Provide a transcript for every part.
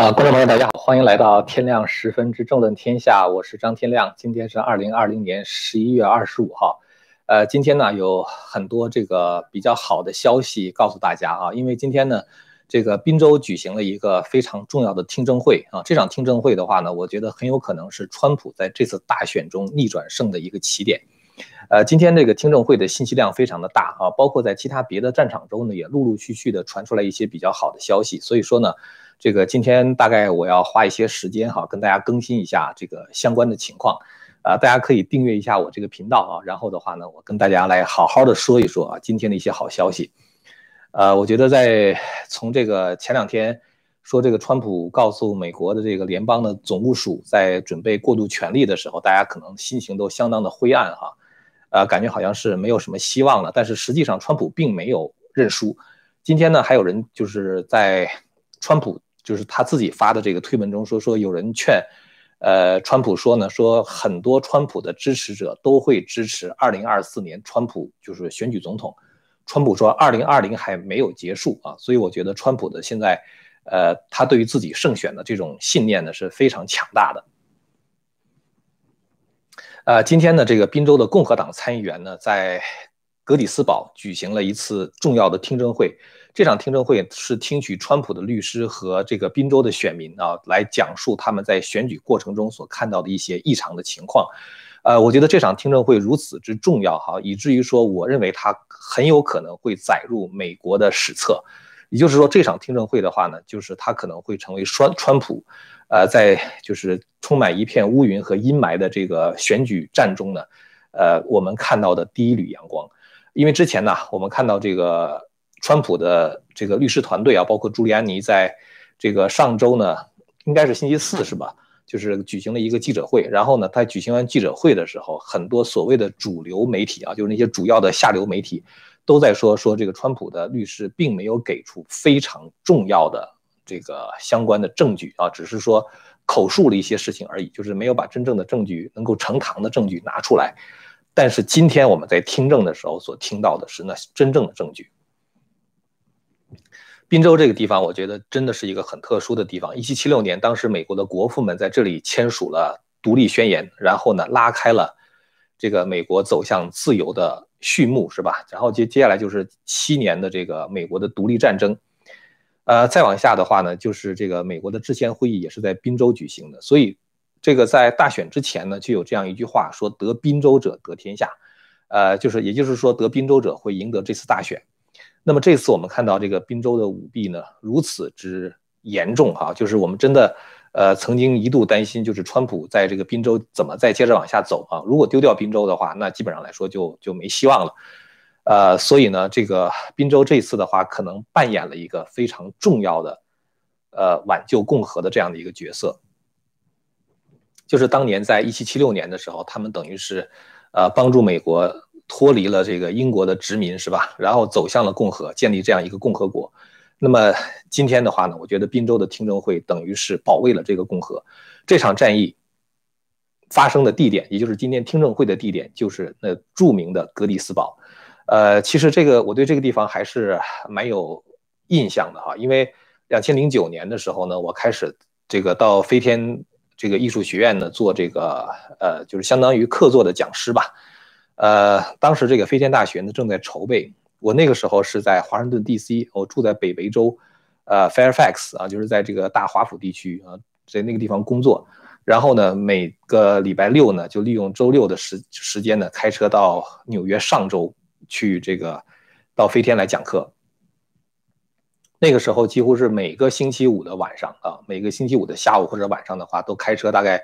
呃，观众朋友，大家好，欢迎来到天亮十分之政论天下，我是张天亮。今天是二零二零年十一月二十五号，呃，今天呢有很多这个比较好的消息告诉大家啊，因为今天呢，这个滨州举行了一个非常重要的听证会啊，这场听证会的话呢，我觉得很有可能是川普在这次大选中逆转胜的一个起点。呃，今天这个听证会的信息量非常的大啊，包括在其他别的战场中呢，也陆陆续续的传出来一些比较好的消息，所以说呢。这个今天大概我要花一些时间哈，跟大家更新一下这个相关的情况，啊，大家可以订阅一下我这个频道啊，然后的话呢，我跟大家来好好的说一说啊今天的一些好消息，呃，我觉得在从这个前两天说这个川普告诉美国的这个联邦的总务署在准备过渡权力的时候，大家可能心情都相当的灰暗哈，呃，感觉好像是没有什么希望了，但是实际上川普并没有认输，今天呢还有人就是在川普。就是他自己发的这个推文中说，说有人劝，呃，川普说呢，说很多川普的支持者都会支持二零二四年川普就是选举总统。川普说二零二零还没有结束啊，所以我觉得川普的现在，呃，他对于自己胜选的这种信念呢是非常强大的。呃，今天呢，这个宾州的共和党参议员呢在格里斯堡举行了一次重要的听证会。这场听证会是听取川普的律师和这个宾州的选民啊，来讲述他们在选举过程中所看到的一些异常的情况。呃，我觉得这场听证会如此之重要哈，以至于说，我认为它很有可能会载入美国的史册。也就是说，这场听证会的话呢，就是它可能会成为川川普，呃，在就是充满一片乌云和阴霾的这个选举战中呢，呃，我们看到的第一缕阳光。因为之前呢，我们看到这个。川普的这个律师团队啊，包括朱利安尼，在这个上周呢，应该是星期四是吧？就是举行了一个记者会。然后呢，他举行完记者会的时候，很多所谓的主流媒体啊，就是那些主要的下流媒体，都在说说这个川普的律师并没有给出非常重要的这个相关的证据啊，只是说口述了一些事情而已，就是没有把真正的证据能够呈堂的证据拿出来。但是今天我们在听证的时候所听到的是那真正的证据。滨州这个地方，我觉得真的是一个很特殊的地方。一七七六年，当时美国的国父们在这里签署了独立宣言，然后呢，拉开了这个美国走向自由的序幕，是吧？然后接接下来就是七年的这个美国的独立战争。呃，再往下的话呢，就是这个美国的制宪会议也是在滨州举行的。所以，这个在大选之前呢，就有这样一句话说：“得滨州者得天下。”呃，就是也就是说，得滨州者会赢得这次大选。那么这次我们看到这个滨州的舞弊呢，如此之严重哈，就是我们真的，呃，曾经一度担心，就是川普在这个滨州怎么再接着往下走啊？如果丢掉滨州的话，那基本上来说就就没希望了，呃，所以呢，这个滨州这次的话，可能扮演了一个非常重要的，呃，挽救共和的这样的一个角色，就是当年在一七七六年的时候，他们等于是，呃，帮助美国。脱离了这个英国的殖民是吧？然后走向了共和，建立这样一个共和国。那么今天的话呢，我觉得滨州的听证会等于是保卫了这个共和。这场战役发生的地点，也就是今天听证会的地点，就是那著名的格里斯堡。呃，其实这个我对这个地方还是蛮有印象的哈，因为两千零九年的时候呢，我开始这个到飞天这个艺术学院呢做这个呃，就是相当于客座的讲师吧。呃，当时这个飞天大学呢正在筹备，我那个时候是在华盛顿 D.C.，我住在北维州，呃，Fairfax 啊，就是在这个大华府地区啊，在那个地方工作。然后呢，每个礼拜六呢，就利用周六的时时间呢，开车到纽约上周去这个到飞天来讲课。那个时候几乎是每个星期五的晚上啊，每个星期五的下午或者晚上的话，都开车大概。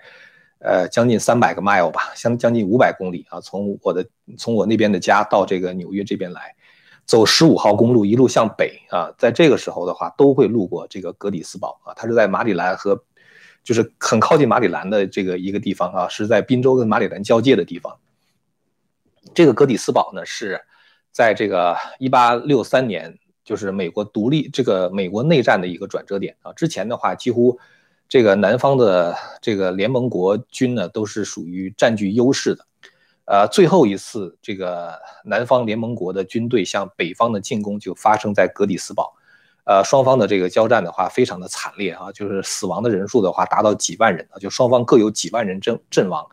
呃，将近三百个 mile 吧，相将近五百公里啊，从我的从我那边的家到这个纽约这边来，走十五号公路一路向北啊，在这个时候的话，都会路过这个格里斯堡啊，它是在马里兰和就是很靠近马里兰的这个一个地方啊，是在宾州跟马里兰交界的地方。这个格里斯堡呢，是在这个一八六三年，就是美国独立这个美国内战的一个转折点啊，之前的话几乎。这个南方的这个联盟国军呢，都是属于占据优势的，呃，最后一次这个南方联盟国的军队向北方的进攻就发生在格里斯堡，呃，双方的这个交战的话，非常的惨烈啊，就是死亡的人数的话，达到几万人啊，就双方各有几万人阵阵亡。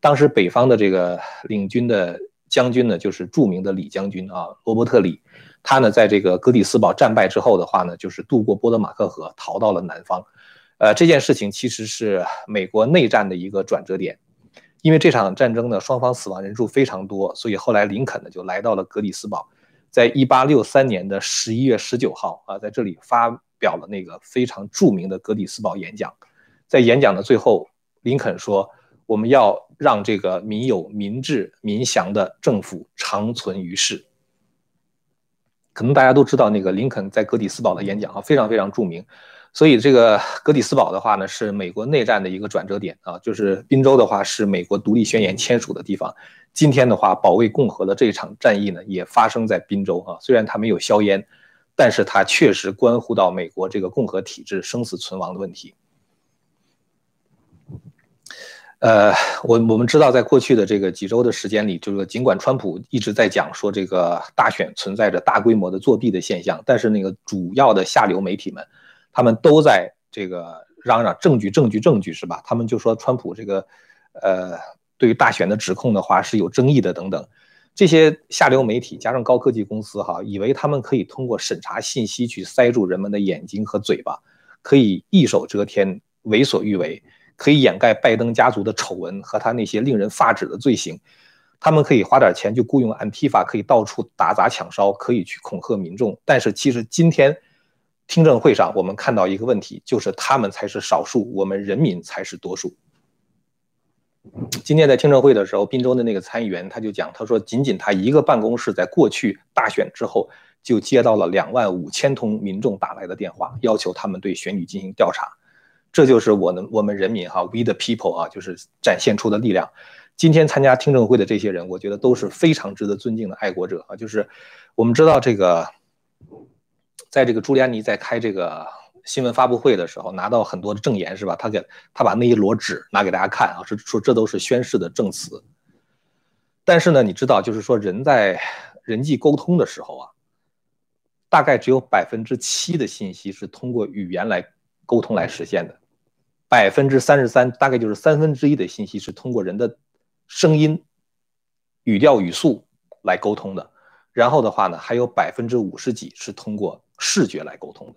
当时北方的这个领军的将军呢，就是著名的李将军啊，罗伯特李，他呢在这个格里斯堡战败之后的话呢，就是渡过波德马克河，逃到了南方。呃，这件事情其实是美国内战的一个转折点，因为这场战争呢，双方死亡人数非常多，所以后来林肯呢就来到了格里斯堡。在一八六三年的十一月十九号啊，在这里发表了那个非常著名的格里斯堡演讲。在演讲的最后，林肯说：“我们要让这个民有、民治、民祥的政府长存于世。”可能大家都知道那个林肯在格里斯堡的演讲啊，非常非常著名。所以这个格里斯堡的话呢，是美国内战的一个转折点啊。就是宾州的话，是美国独立宣言签署的地方。今天的话，保卫共和的这场战役呢，也发生在宾州啊。虽然它没有硝烟，但是它确实关乎到美国这个共和体制生死存亡的问题。呃，我我们知道，在过去的这个几周的时间里，就是尽管川普一直在讲说这个大选存在着大规模的作弊的现象，但是那个主要的下流媒体们。他们都在这个嚷嚷证据、证据、证据，是吧？他们就说川普这个，呃，对于大选的指控的话是有争议的等等。这些下流媒体加上高科技公司，哈，以为他们可以通过审查信息去塞住人们的眼睛和嘴巴，可以一手遮天、为所欲为，可以掩盖拜登家族的丑闻和他那些令人发指的罪行。他们可以花点钱就雇佣安提法，可以到处打砸抢烧，可以去恐吓民众。但是其实今天。听证会上，我们看到一个问题，就是他们才是少数，我们人民才是多数。今天在听证会的时候，滨州的那个参议员他就讲，他说，仅仅他一个办公室在过去大选之后，就接到了两万五千通民众打来的电话，要求他们对选举进行调查。这就是我们我们人民哈，we the people 啊，就是展现出的力量。今天参加听证会的这些人，我觉得都是非常值得尊敬的爱国者啊。就是我们知道这个。在这个朱利安尼在开这个新闻发布会的时候，拿到很多的证言，是吧？他给他把那一摞纸拿给大家看啊，说说这都是宣誓的证词。但是呢，你知道，就是说人在人际沟通的时候啊，大概只有百分之七的信息是通过语言来沟通来实现的，百分之三十三，大概就是三分之一的信息是通过人的声音、语调、语速来沟通的。然后的话呢，还有百分之五十几是通过。视觉来沟通的，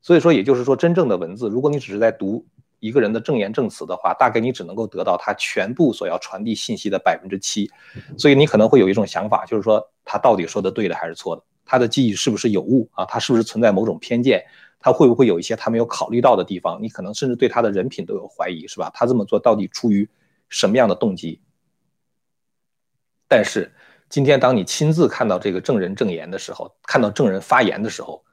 所以说，也就是说，真正的文字，如果你只是在读一个人的证言证词的话，大概你只能够得到他全部所要传递信息的百分之七，所以你可能会有一种想法，就是说他到底说的对的还是错的，他的记忆是不是有误啊？他是不是存在某种偏见？他会不会有一些他没有考虑到的地方？你可能甚至对他的人品都有怀疑，是吧？他这么做到底出于什么样的动机？但是今天当你亲自看到这个证人证言的时候，看到证人发言的时候，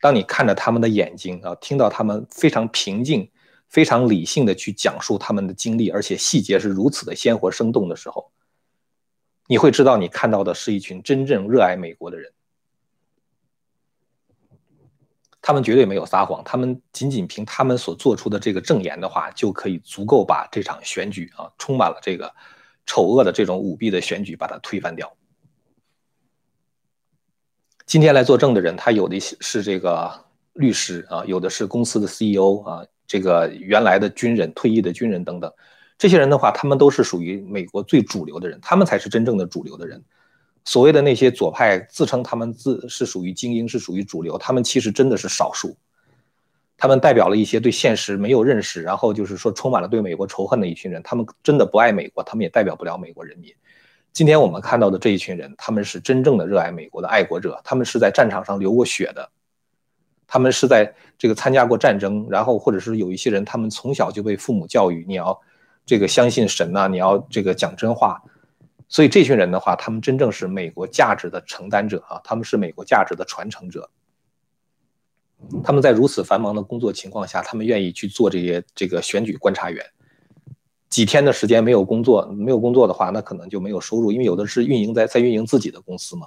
当你看着他们的眼睛啊，听到他们非常平静、非常理性的去讲述他们的经历，而且细节是如此的鲜活生动的时候，你会知道你看到的是一群真正热爱美国的人。他们绝对没有撒谎，他们仅仅凭他们所做出的这个证言的话，就可以足够把这场选举啊，充满了这个丑恶的这种舞弊的选举，把它推翻掉。今天来作证的人，他有的是这个律师啊，有的是公司的 CEO 啊，这个原来的军人、退役的军人等等。这些人的话，他们都是属于美国最主流的人，他们才是真正的主流的人。所谓的那些左派自称他们自是属于精英，是属于主流，他们其实真的是少数。他们代表了一些对现实没有认识，然后就是说充满了对美国仇恨的一群人。他们真的不爱美国，他们也代表不了美国人民。今天我们看到的这一群人，他们是真正的热爱美国的爱国者，他们是在战场上流过血的，他们是在这个参加过战争，然后或者是有一些人，他们从小就被父母教育，你要这个相信神呐，你要这个讲真话，所以这群人的话，他们真正是美国价值的承担者啊，他们是美国价值的传承者，他们在如此繁忙的工作情况下，他们愿意去做这些这个选举观察员。几天的时间没有工作，没有工作的话，那可能就没有收入，因为有的是运营在在运营自己的公司嘛。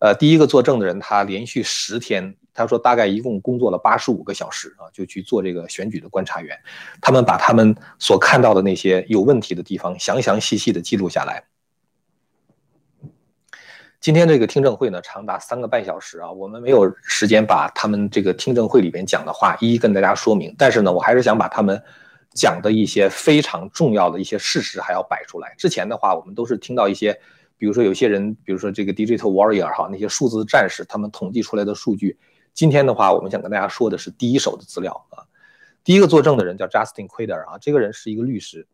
呃，第一个作证的人，他连续十天，他说大概一共工作了八十五个小时啊，就去做这个选举的观察员。他们把他们所看到的那些有问题的地方，详详细细的记录下来。今天这个听证会呢，长达三个半小时啊，我们没有时间把他们这个听证会里边讲的话一一跟大家说明。但是呢，我还是想把他们讲的一些非常重要的一些事实还要摆出来。之前的话，我们都是听到一些，比如说有些人，比如说这个 Digital Warrior 哈，那些数字战士他们统计出来的数据。今天的话，我们想跟大家说的是第一手的资料啊。第一个作证的人叫 Justin Quider 啊，这个人是一个律师。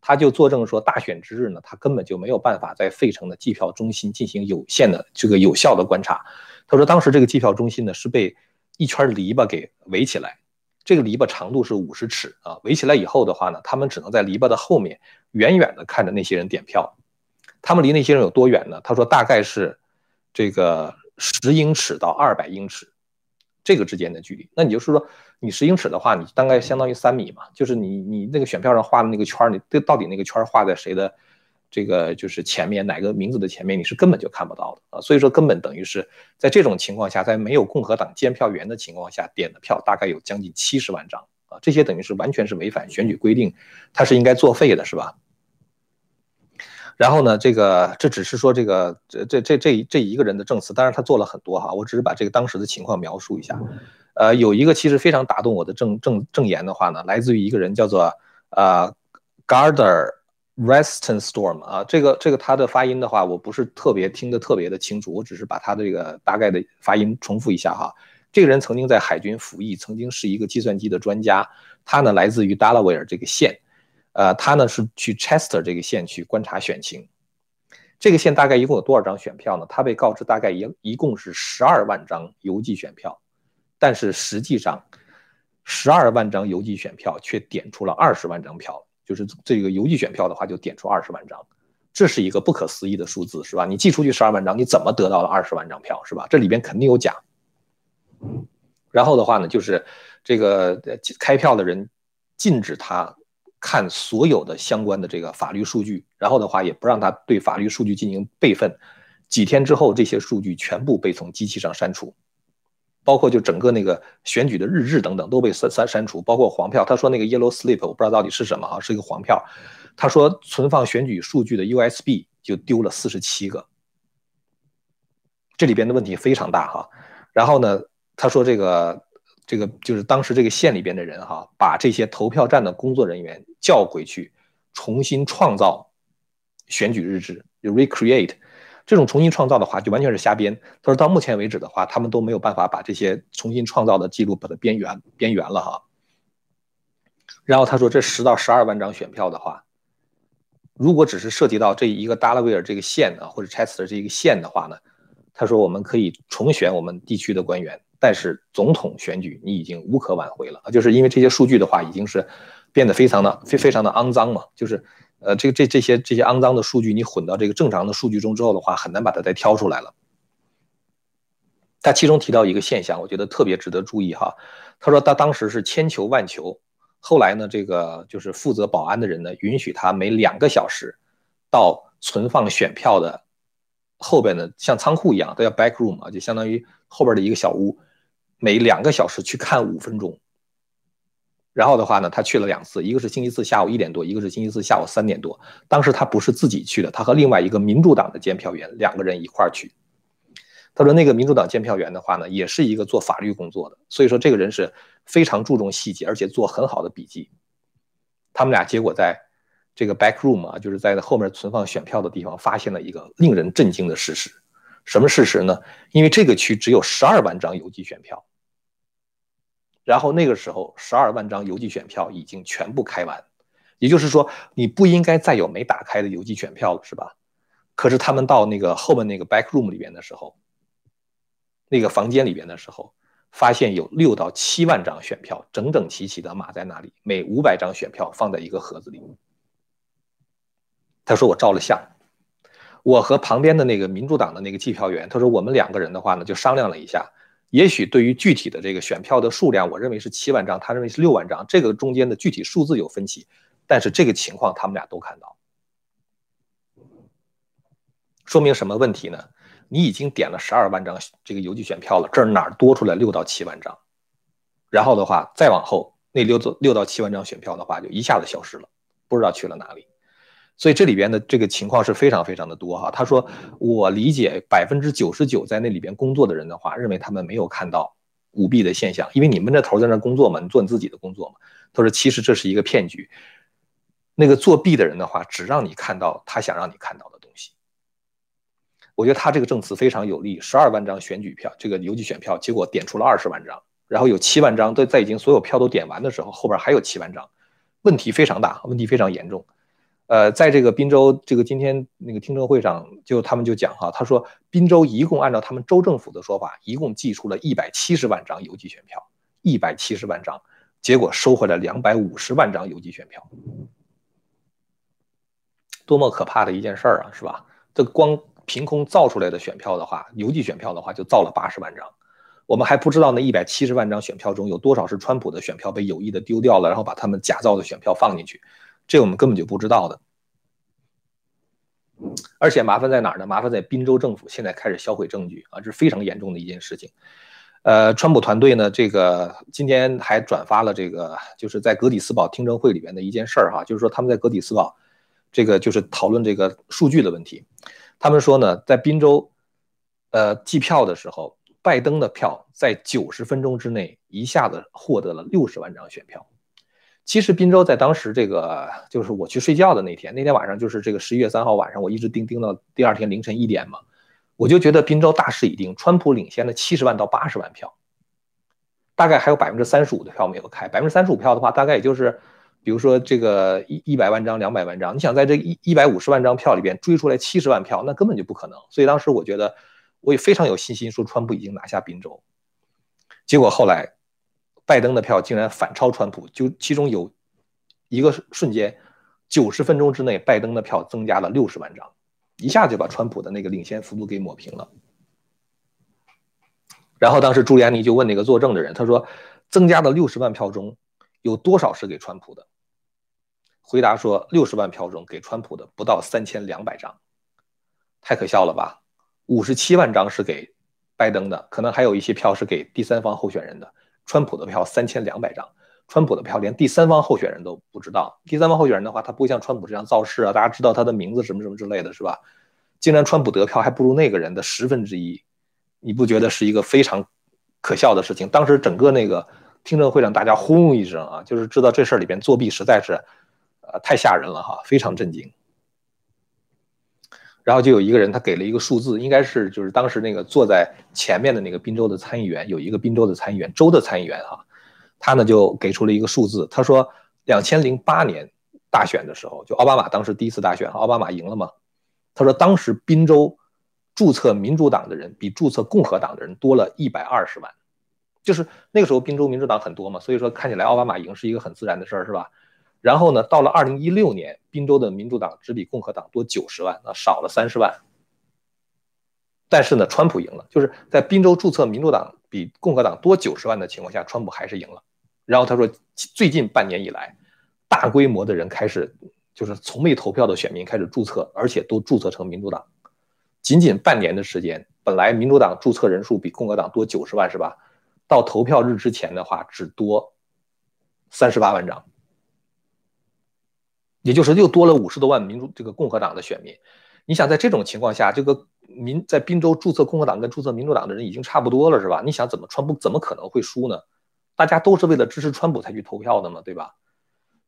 他就作证说，大选之日呢，他根本就没有办法在费城的计票中心进行有限的这个有效的观察。他说，当时这个计票中心呢是被一圈篱笆给围起来，这个篱笆长度是五十尺啊。围起来以后的话呢，他们只能在篱笆的后面远远的看着那些人点票。他们离那些人有多远呢？他说大概是这个十英尺到二百英尺。这个之间的距离，那你就是说，你十英尺的话，你大概相当于三米嘛，就是你你那个选票上画的那个圈，你这到底那个圈画在谁的这个就是前面哪个名字的前面，你是根本就看不到的啊。所以说，根本等于是在这种情况下，在没有共和党监票员的情况下点的票，大概有将近七十万张啊，这些等于是完全是违反选举规定，它是应该作废的，是吧？然后呢，这个这只是说这个这这这这这一个人的证词，当然他做了很多哈，我只是把这个当时的情况描述一下。呃，有一个其实非常打动我的证证证言的话呢，来自于一个人叫做呃 Garder Restenstorm 啊，这个这个他的发音的话，我不是特别听得特别的清楚，我只是把他的这个大概的发音重复一下哈。这个人曾经在海军服役，曾经是一个计算机的专家，他呢来自于 Delaware 这个县。呃，他呢是去 Chester 这个县去观察选情，这个县大概一共有多少张选票呢？他被告知大概一一共是十二万张邮寄选票，但是实际上，十二万张邮寄选票却点出了二十万张票，就是这个邮寄选票的话就点出二十万张，这是一个不可思议的数字，是吧？你寄出去十二万张，你怎么得到了二十万张票，是吧？这里边肯定有假。然后的话呢，就是这个开票的人禁止他。看所有的相关的这个法律数据，然后的话也不让他对法律数据进行备份。几天之后，这些数据全部被从机器上删除，包括就整个那个选举的日志等等都被删删删除，包括黄票。他说那个 yellow slip 我不知道到底是什么啊，是一个黄票。他说存放选举数据的 USB 就丢了四十七个，这里边的问题非常大哈。然后呢，他说这个。这个就是当时这个县里边的人哈，把这些投票站的工作人员叫回去，重新创造选举日志，就 recreate。这种重新创造的话，就完全是瞎编。他说到目前为止的话，他们都没有办法把这些重新创造的记录把它边缘边缘了哈。然后他说这十到十二万张选票的话，如果只是涉及到这一个达拉维尔这个县啊，或者切斯特这一个县的话呢，他说我们可以重选我们地区的官员。但是总统选举你已经无可挽回了啊，就是因为这些数据的话已经是变得非常的非非常的肮脏嘛，就是呃这个这这些这些肮脏的数据你混到这个正常的数据中之后的话，很难把它再挑出来了。他其中提到一个现象，我觉得特别值得注意哈。他说他当时是千求万求，后来呢这个就是负责保安的人呢允许他每两个小时到存放选票的后边的像仓库一样，都叫 back room 啊，就相当于后边的一个小屋。每两个小时去看五分钟，然后的话呢，他去了两次，一个是星期四下午一点多，一个是星期四下午三点多。当时他不是自己去的，他和另外一个民主党的监票员两个人一块儿去。他说那个民主党监票员的话呢，也是一个做法律工作的，所以说这个人是非常注重细节，而且做很好的笔记。他们俩结果在这个 back room 啊，就是在后面存放选票的地方，发现了一个令人震惊的事实。什么事实呢？因为这个区只有十二万张邮寄选票，然后那个时候十二万张邮寄选票已经全部开完，也就是说你不应该再有没打开的邮寄选票了，是吧？可是他们到那个后面那个 back room 里边的时候，那个房间里边的时候，发现有六到七万张选票整整齐齐的码在那里，每五百张选票放在一个盒子里。他说我照了相。我和旁边的那个民主党的那个计票员，他说我们两个人的话呢，就商量了一下，也许对于具体的这个选票的数量，我认为是七万张，他认为是六万张，这个中间的具体数字有分歧，但是这个情况他们俩都看到，说明什么问题呢？你已经点了十二万张这个邮寄选票了，这儿哪儿多出来六到七万张？然后的话，再往后那六到六到七万张选票的话，就一下子消失了，不知道去了哪里。所以这里边的这个情况是非常非常的多哈。他说，我理解百分之九十九在那里边工作的人的话，认为他们没有看到舞弊的现象，因为你闷着头在那工作嘛，你做你自己的工作嘛。他说，其实这是一个骗局，那个作弊的人的话，只让你看到他想让你看到的东西。我觉得他这个证词非常有力，十二万张选举票，这个邮寄选票，结果点出了二十万张，然后有七万张都在已经所有票都点完的时候，后边还有七万张，问题非常大，问题非常严重。呃，在这个滨州这个今天那个听证会上，就他们就讲哈，他说滨州一共按照他们州政府的说法，一共寄出了一百七十万张邮寄选票，一百七十万张，结果收回来两百五十万张邮寄选票，多么可怕的一件事儿啊，是吧？这光凭空造出来的选票的话，邮寄选票的话就造了八十万张，我们还不知道那一百七十万张选票中有多少是川普的选票被有意的丢掉了，然后把他们假造的选票放进去。这我们根本就不知道的，而且麻烦在哪儿呢？麻烦在滨州政府现在开始销毁证据啊，这是非常严重的一件事情。呃，川普团队呢，这个今天还转发了这个，就是在格底斯堡听证会里边的一件事儿哈，就是说他们在格底斯堡，这个就是讨论这个数据的问题。他们说呢，在滨州，呃，计票的时候，拜登的票在九十分钟之内一下子获得了六十万张选票。其实滨州在当时这个就是我去睡觉的那天，那天晚上就是这个十一月三号晚上，我一直盯盯到第二天凌晨一点嘛，我就觉得滨州大势已定，川普领先了七十万到八十万票，大概还有百分之三十五的票没有开，百分之三十五票的话，大概也就是比如说这个一一百万张、两百万张，你想在这一一百五十万张票里边追出来七十万票，那根本就不可能。所以当时我觉得我也非常有信心说川普已经拿下滨州，结果后来。拜登的票竟然反超川普，就其中有一个瞬间，九十分钟之内，拜登的票增加了六十万张，一下就把川普的那个领先幅度给抹平了。然后当时朱利安尼就问那个作证的人，他说：“增加的六十万票中有多少是给川普的？”回答说：“六十万票中给川普的不到三千两百张，太可笑了吧？五十七万张是给拜登的，可能还有一些票是给第三方候选人的。”川普的票三千两百张，川普的票连第三方候选人都不知道。第三方候选人的话，他不会像川普这样造势啊，大家知道他的名字什么什么之类的是吧？竟然川普得票还不如那个人的十分之一，你不觉得是一个非常可笑的事情？当时整个那个听证会上，大家轰一声啊，就是知道这事儿里边作弊实在是，呃，太吓人了哈，非常震惊。然后就有一个人，他给了一个数字，应该是就是当时那个坐在前面的那个宾州的参议员，有一个宾州的参议员，州的参议员哈，他呢就给出了一个数字，他说，两千零八年大选的时候，就奥巴马当时第一次大选，奥巴马赢了嘛，他说当时宾州注册民主党的人比注册共和党的人多了一百二十万，就是那个时候宾州民主党很多嘛，所以说看起来奥巴马赢是一个很自然的事儿，是吧？然后呢，到了二零一六年，宾州的民主党只比共和党多九十万，那少了三十万。但是呢，川普赢了，就是在宾州注册民主党比共和党多九十万的情况下，川普还是赢了。然后他说，最近半年以来，大规模的人开始，就是从未投票的选民开始注册，而且都注册成民主党。仅仅半年的时间，本来民主党注册人数比共和党多九十万，是吧？到投票日之前的话，只多三十八万张。也就是又多了五十多万民主这个共和党的选民，你想在这种情况下，这个民在宾州注册共和党跟注册民主党的人已经差不多了，是吧？你想怎么川普怎么可能会输呢？大家都是为了支持川普才去投票的嘛，对吧？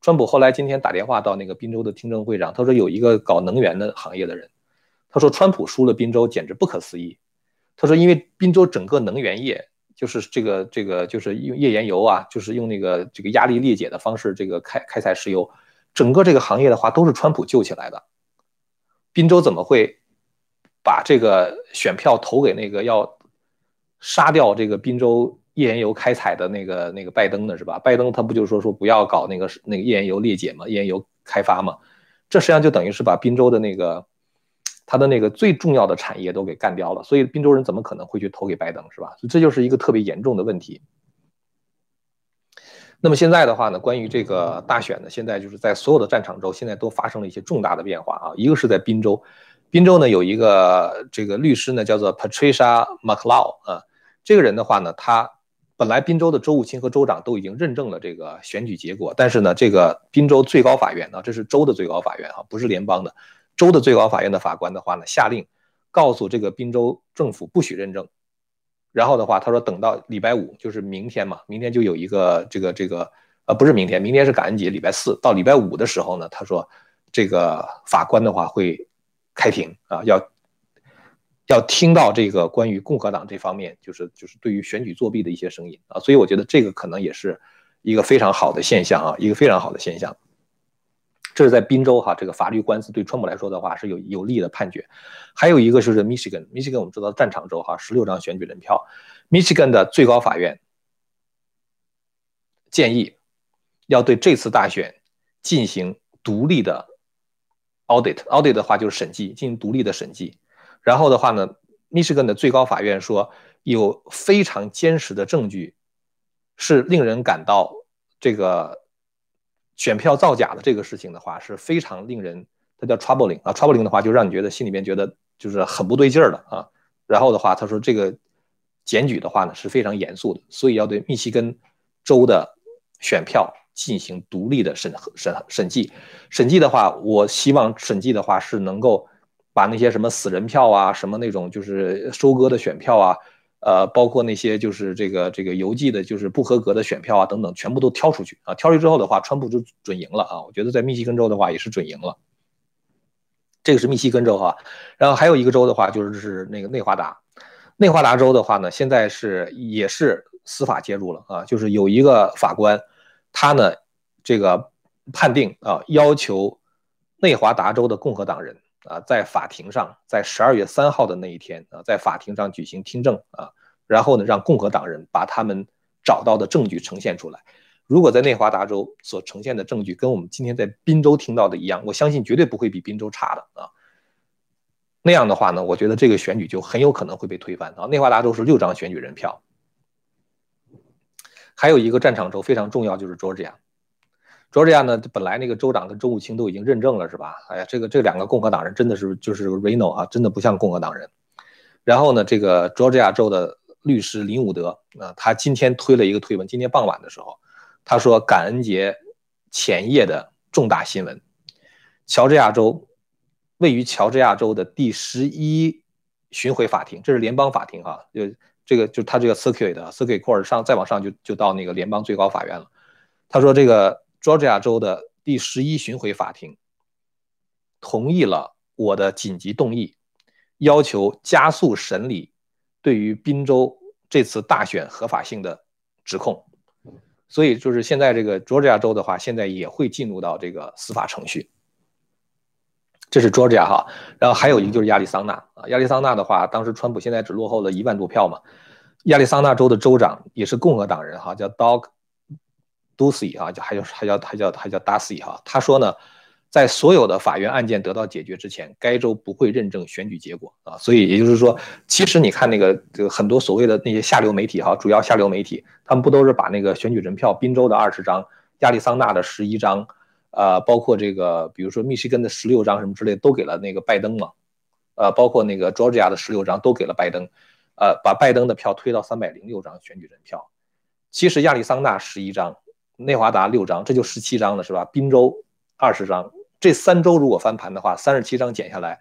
川普后来今天打电话到那个宾州的听证会上，他说有一个搞能源的行业的人，他说川普输了宾州简直不可思议。他说因为宾州整个能源业就是这个这个就是用页岩油啊，就是用那个这个压力裂解的方式这个开开采石油。整个这个行业的话，都是川普救起来的。宾州怎么会把这个选票投给那个要杀掉这个宾州页岩油开采的那个那个拜登呢？是吧？拜登他不就说说不要搞那个那个页岩油裂解嘛，页岩油开发嘛？这实际上就等于是把宾州的那个他的那个最重要的产业都给干掉了。所以宾州人怎么可能会去投给拜登？是吧？这就是一个特别严重的问题。那么现在的话呢，关于这个大选呢，现在就是在所有的战场州，现在都发生了一些重大的变化啊。一个是在宾州，宾州呢有一个这个律师呢叫做 Patricia McLeod 啊，这个人的话呢，他本来宾州的州务卿和州长都已经认证了这个选举结果，但是呢，这个宾州最高法院呢，这是州的最高法院啊，不是联邦的，州的最高法院的法官的话呢，下令告诉这个宾州政府不许认证。然后的话，他说等到礼拜五，就是明天嘛，明天就有一个这个这个呃，不是明天，明天是感恩节，礼拜四到礼拜五的时候呢，他说这个法官的话会开庭啊，要。要听到这个关于共和党这方面，就是就是对于选举作弊的一些声音啊，所以我觉得这个可能也是一个非常好的现象啊，一个非常好的现象。这是在宾州哈，这个法律官司对川普来说的话是有有利的判决。还有一个就是 Michigan，Michigan 我们知道战场州哈，十六张选举人票，Michigan 的最高法院建议要对这次大选进行独立的 audit，audit 的话就是审计，进行独立的审计。然后的话呢，密歇根的最高法院说有非常坚实的证据，是令人感到这个选票造假的这个事情的话是非常令人，它叫 troubling 啊，troubling 的话就让你觉得心里面觉得就是很不对劲儿的啊。然后的话，他说这个检举的话呢是非常严肃的，所以要对密西根州的选票进行独立的审核审审计。审计的话，我希望审计的话是能够。把那些什么死人票啊，什么那种就是收割的选票啊，呃，包括那些就是这个这个邮寄的，就是不合格的选票啊等等，全部都挑出去啊。挑出去之后的话，川普就准赢了啊。我觉得在密西根州的话也是准赢了。这个是密西根州哈，然后还有一个州的话就是是那个内华达，内华达州的话呢，现在是也是司法介入了啊，就是有一个法官，他呢这个判定啊，要求内华达州的共和党人。啊，在法庭上，在十二月三号的那一天啊，在法庭上举行听证啊，然后呢，让共和党人把他们找到的证据呈现出来。如果在内华达州所呈现的证据跟我们今天在宾州听到的一样，我相信绝对不会比宾州差的啊。那样的话呢，我觉得这个选举就很有可能会被推翻啊。内华达州是六张选举人票，还有一个战场州非常重要，就是佐治亚。佐治亚呢，本来那个州长跟州务卿都已经认证了，是吧？哎呀，这个这两个共和党人真的是就是 Reno 啊，真的不像共和党人。然后呢，这个佐治亚州的律师林伍德啊，他今天推了一个推文，今天傍晚的时候，他说感恩节前夜的重大新闻，乔治亚州位于乔治亚州的第十一巡回法庭，这是联邦法庭哈，就这个就他这个 circuit circuit court 上再往上就就到那个联邦最高法院了。他说这个。佐治亚州的第十一巡回法庭同意了我的紧急动议，要求加速审理对于宾州这次大选合法性的指控。所以，就是现在这个佐治亚州的话，现在也会进入到这个司法程序。这是佐治亚哈，然后还有一个就是亚利桑那啊，亚利桑那的话，当时川普现在只落后了一万多票嘛。亚利桑那州的州长也是共和党人哈，叫 Doug。Ducey 哈，就还叫还叫还叫还叫 Ducey 哈，他说呢，在所有的法院案件得到解决之前，该州不会认证选举结果啊。所以也就是说，其实你看那个这个很多所谓的那些下流媒体哈，主要下流媒体，他们不都是把那个选举人票，宾州的二十张，亚利桑那的十一张，呃，包括这个比如说密西根的十六张什么之类，都给了那个拜登嘛，呃，包括那个 Georgia 的十六张都给了拜登，呃，把拜登的票推到三百零六张选举人票，其实亚利桑那十一张。内华达六张，这就十七张了，是吧？宾州二十张，这三州如果翻盘的话，三十七张减下来，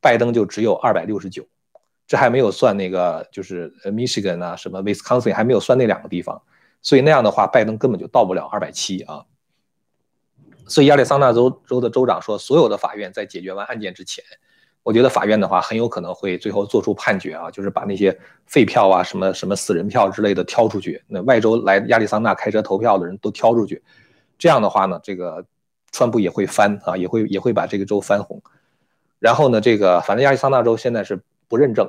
拜登就只有二百六十九，这还没有算那个就是呃 Michigan 啊，什么 Wisconsin 还没有算那两个地方，所以那样的话，拜登根本就到不了二百七啊。所以亚利桑那州州的州长说，所有的法院在解决完案件之前。我觉得法院的话很有可能会最后做出判决啊，就是把那些废票啊、什么什么死人票之类的挑出去，那外州来亚利桑那开车投票的人都挑出去，这样的话呢，这个川普也会翻啊，也会也会把这个州翻红。然后呢，这个反正亚利桑那州现在是不认证，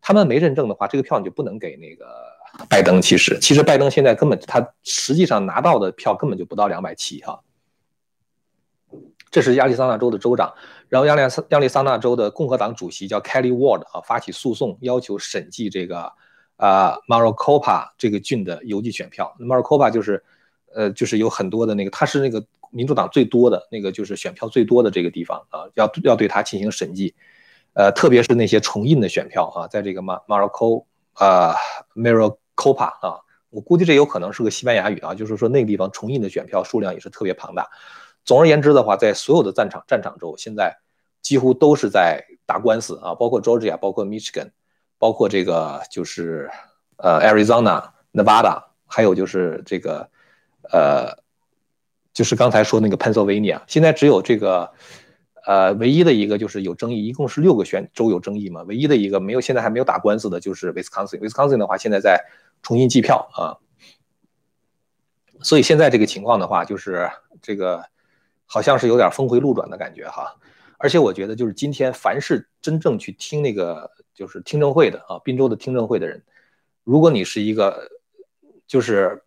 他们没认证的话，这个票你就不能给那个拜登。其实，其实拜登现在根本他实际上拿到的票根本就不到两百七哈。这是亚利桑那州的州长，然后亚利桑亚利桑那州的共和党主席叫 Kelly Ward 啊，发起诉讼，要求审计这个啊 Maricopa 这个郡的邮寄选票。Maricopa 就是呃就是有很多的那个，它是那个民主党最多的那个就是选票最多的这个地方啊，要要对它进行审计，呃特别是那些重印的选票啊，在这个 Mar Marico 啊 Maricopa 啊，我估计这有可能是个西班牙语啊，就是说那个地方重印的选票数量也是特别庞大。总而言之的话，在所有的战场战场州，现在几乎都是在打官司啊，包括 Georgia，包括 Michigan，包括这个就是呃 Arizona、Nevada，还有就是这个呃就是刚才说那个 Pennsylvania，现在只有这个呃唯一的一个就是有争议，一共是六个选州有争议嘛，唯一的一个没有现在还没有打官司的就是 Wisconsin，Wisconsin 的话现在在重新计票啊，所以现在这个情况的话，就是这个。好像是有点峰回路转的感觉哈，而且我觉得就是今天凡是真正去听那个就是听证会的啊，滨州的听证会的人，如果你是一个就是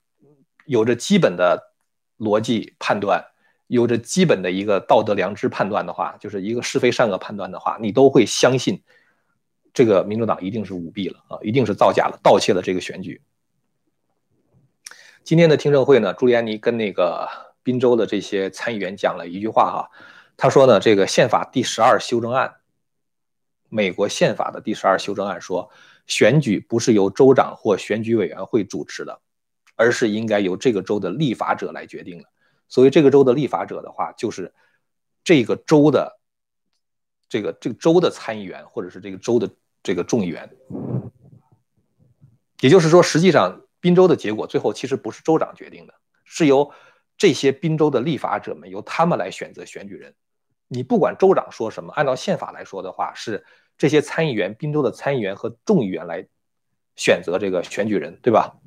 有着基本的逻辑判断，有着基本的一个道德良知判断的话，就是一个是非善恶判断的话，你都会相信这个民主党一定是舞弊了啊，一定是造假了、盗窃了这个选举。今天的听证会呢，朱利安尼跟那个。滨州的这些参议员讲了一句话哈，他说呢，这个宪法第十二修正案，美国宪法的第十二修正案说，选举不是由州长或选举委员会主持的，而是应该由这个州的立法者来决定的。所以这个州的立法者的话，就是这个州的这个这个州的参议员或者是这个州的这个众议员。也就是说，实际上滨州的结果最后其实不是州长决定的，是由。这些滨州的立法者们由他们来选择选举人，你不管州长说什么，按照宪法来说的话，是这些参议员、滨州的参议员和众议员来选择这个选举人，对吧？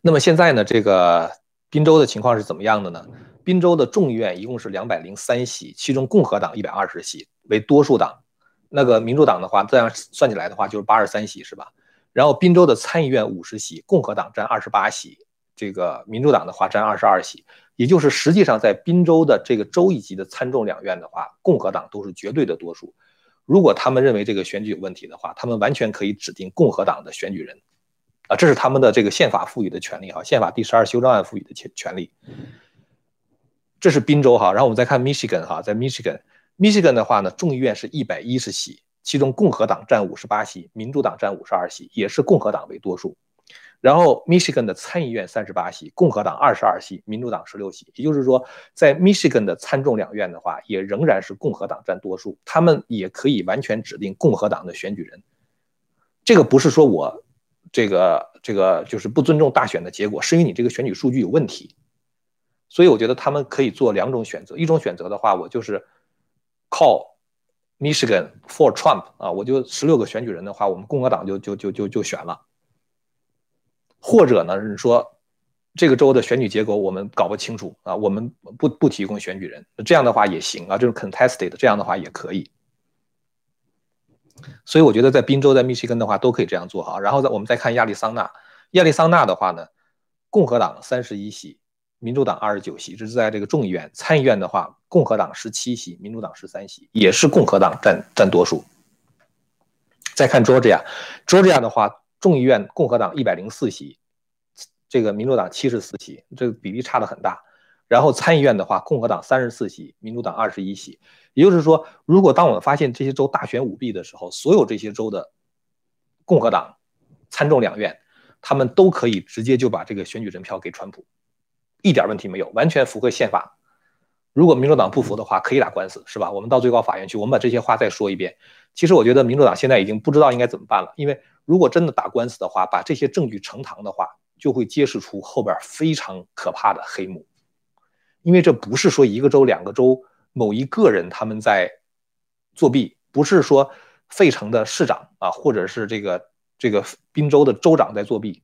那么现在呢，这个滨州的情况是怎么样的呢？滨州的众议院一共是两百零三席，其中共和党一百二十席为多数党，那个民主党的话，这样算起来的话就是八十三席，是吧？然后滨州的参议院五十席，共和党占二十八席。这个民主党的话占二十二席，也就是实际上在宾州的这个州一级的参众两院的话，共和党都是绝对的多数。如果他们认为这个选举有问题的话，他们完全可以指定共和党的选举人，啊，这是他们的这个宪法赋予的权利哈，宪法第十二修正案赋予的权权利。这是宾州哈，然后我们再看 Michigan 哈，在 Michigan，Michigan 的话呢，众议院是一百一十席，其中共和党占五十八席，民主党占五十二席，也是共和党为多数。然后，Michigan 的参议院三十八席，共和党二十二席，民主党十六席。也就是说，在 Michigan 的参众两院的话，也仍然是共和党占多数，他们也可以完全指定共和党的选举人。这个不是说我这个这个就是不尊重大选的结果，是因为你这个选举数据有问题。所以我觉得他们可以做两种选择，一种选择的话，我就是 call Michigan for Trump 啊，我就十六个选举人的话，我们共和党就就就就就选了。或者呢，是说这个州的选举结果我们搞不清楚啊，我们不不提供选举人，这样的话也行啊，这种 contested 这样的话也可以。所以我觉得在宾州、在密西根的话都可以这样做哈。然后再我们再看亚利桑那，亚利桑那的话呢，共和党三十一席，民主党二十九席，这是在这个众议院；参议院的话，共和党十七席，民主党十三席，也是共和党占占多数。再看 Georgia，Georgia 的话。众议院共和党一百零四席，这个民主党七十四席，这个比例差的很大。然后参议院的话，共和党三十四席，民主党二十一席。也就是说，如果当我们发现这些州大选舞弊的时候，所有这些州的共和党参众两院，他们都可以直接就把这个选举人票给川普，一点问题没有，完全符合宪法。如果民主党不服的话，可以打官司，是吧？我们到最高法院去，我们把这些话再说一遍。其实我觉得民主党现在已经不知道应该怎么办了，因为。如果真的打官司的话，把这些证据呈堂的话，就会揭示出后边非常可怕的黑幕。因为这不是说一个州、两个州某一个人他们在作弊，不是说费城的市长啊，或者是这个这个宾州的州长在作弊。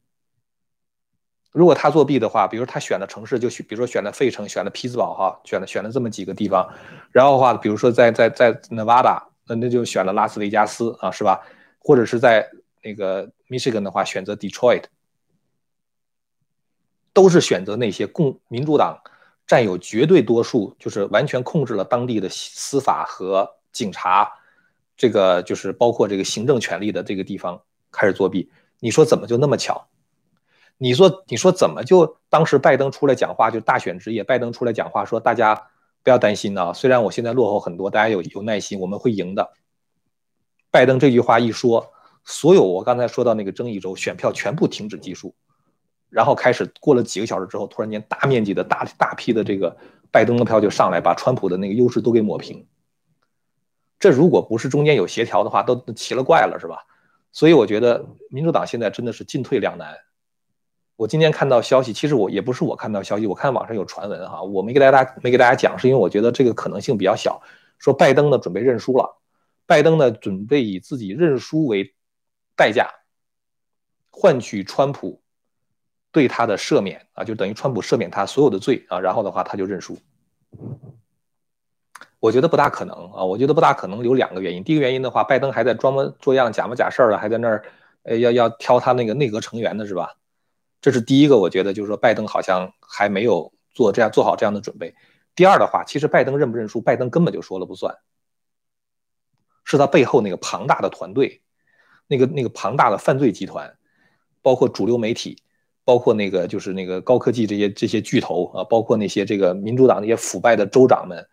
如果他作弊的话，比如他选的城市就选，比如说选了费城，选了匹兹堡哈，选了选了这么几个地方，然后的话，比如说在在在 Nevada，那那就选了拉斯维加斯啊，是吧？或者是在那个 Michigan 的话，选择 Detroit，都是选择那些共民主党占有绝对多数，就是完全控制了当地的司法和警察，这个就是包括这个行政权力的这个地方开始作弊。你说怎么就那么巧？你说你说怎么就当时拜登出来讲话，就大选之夜，拜登出来讲话说大家不要担心啊，虽然我现在落后很多，大家有有耐心，我们会赢的。拜登这句话一说。所有我刚才说到那个争议州选票全部停止计数，然后开始过了几个小时之后，突然间大面积的大大批的这个拜登的票就上来，把川普的那个优势都给抹平。这如果不是中间有协调的话，都奇了怪了，是吧？所以我觉得民主党现在真的是进退两难。我今天看到消息，其实我也不是我看到消息，我看网上有传闻哈，我没给大家没给大家讲，是因为我觉得这个可能性比较小。说拜登呢准备认输了，拜登呢准备以自己认输为代价，换取川普对他的赦免啊，就等于川普赦免他所有的罪啊，然后的话他就认输。我觉得不大可能啊，我觉得不大可能有两个原因。第一个原因的话，拜登还在装模作样、假模假式的，还在那儿呃要要挑他那个内阁成员呢，是吧？这是第一个，我觉得就是说拜登好像还没有做这样做好这样的准备。第二的话，其实拜登认不认输，拜登根本就说了不算，是他背后那个庞大的团队，那个那个庞大的犯罪集团，包括主流媒体，包括那个就是那个高科技这些这些巨头啊，包括那些这个民主党那些腐败的州长们。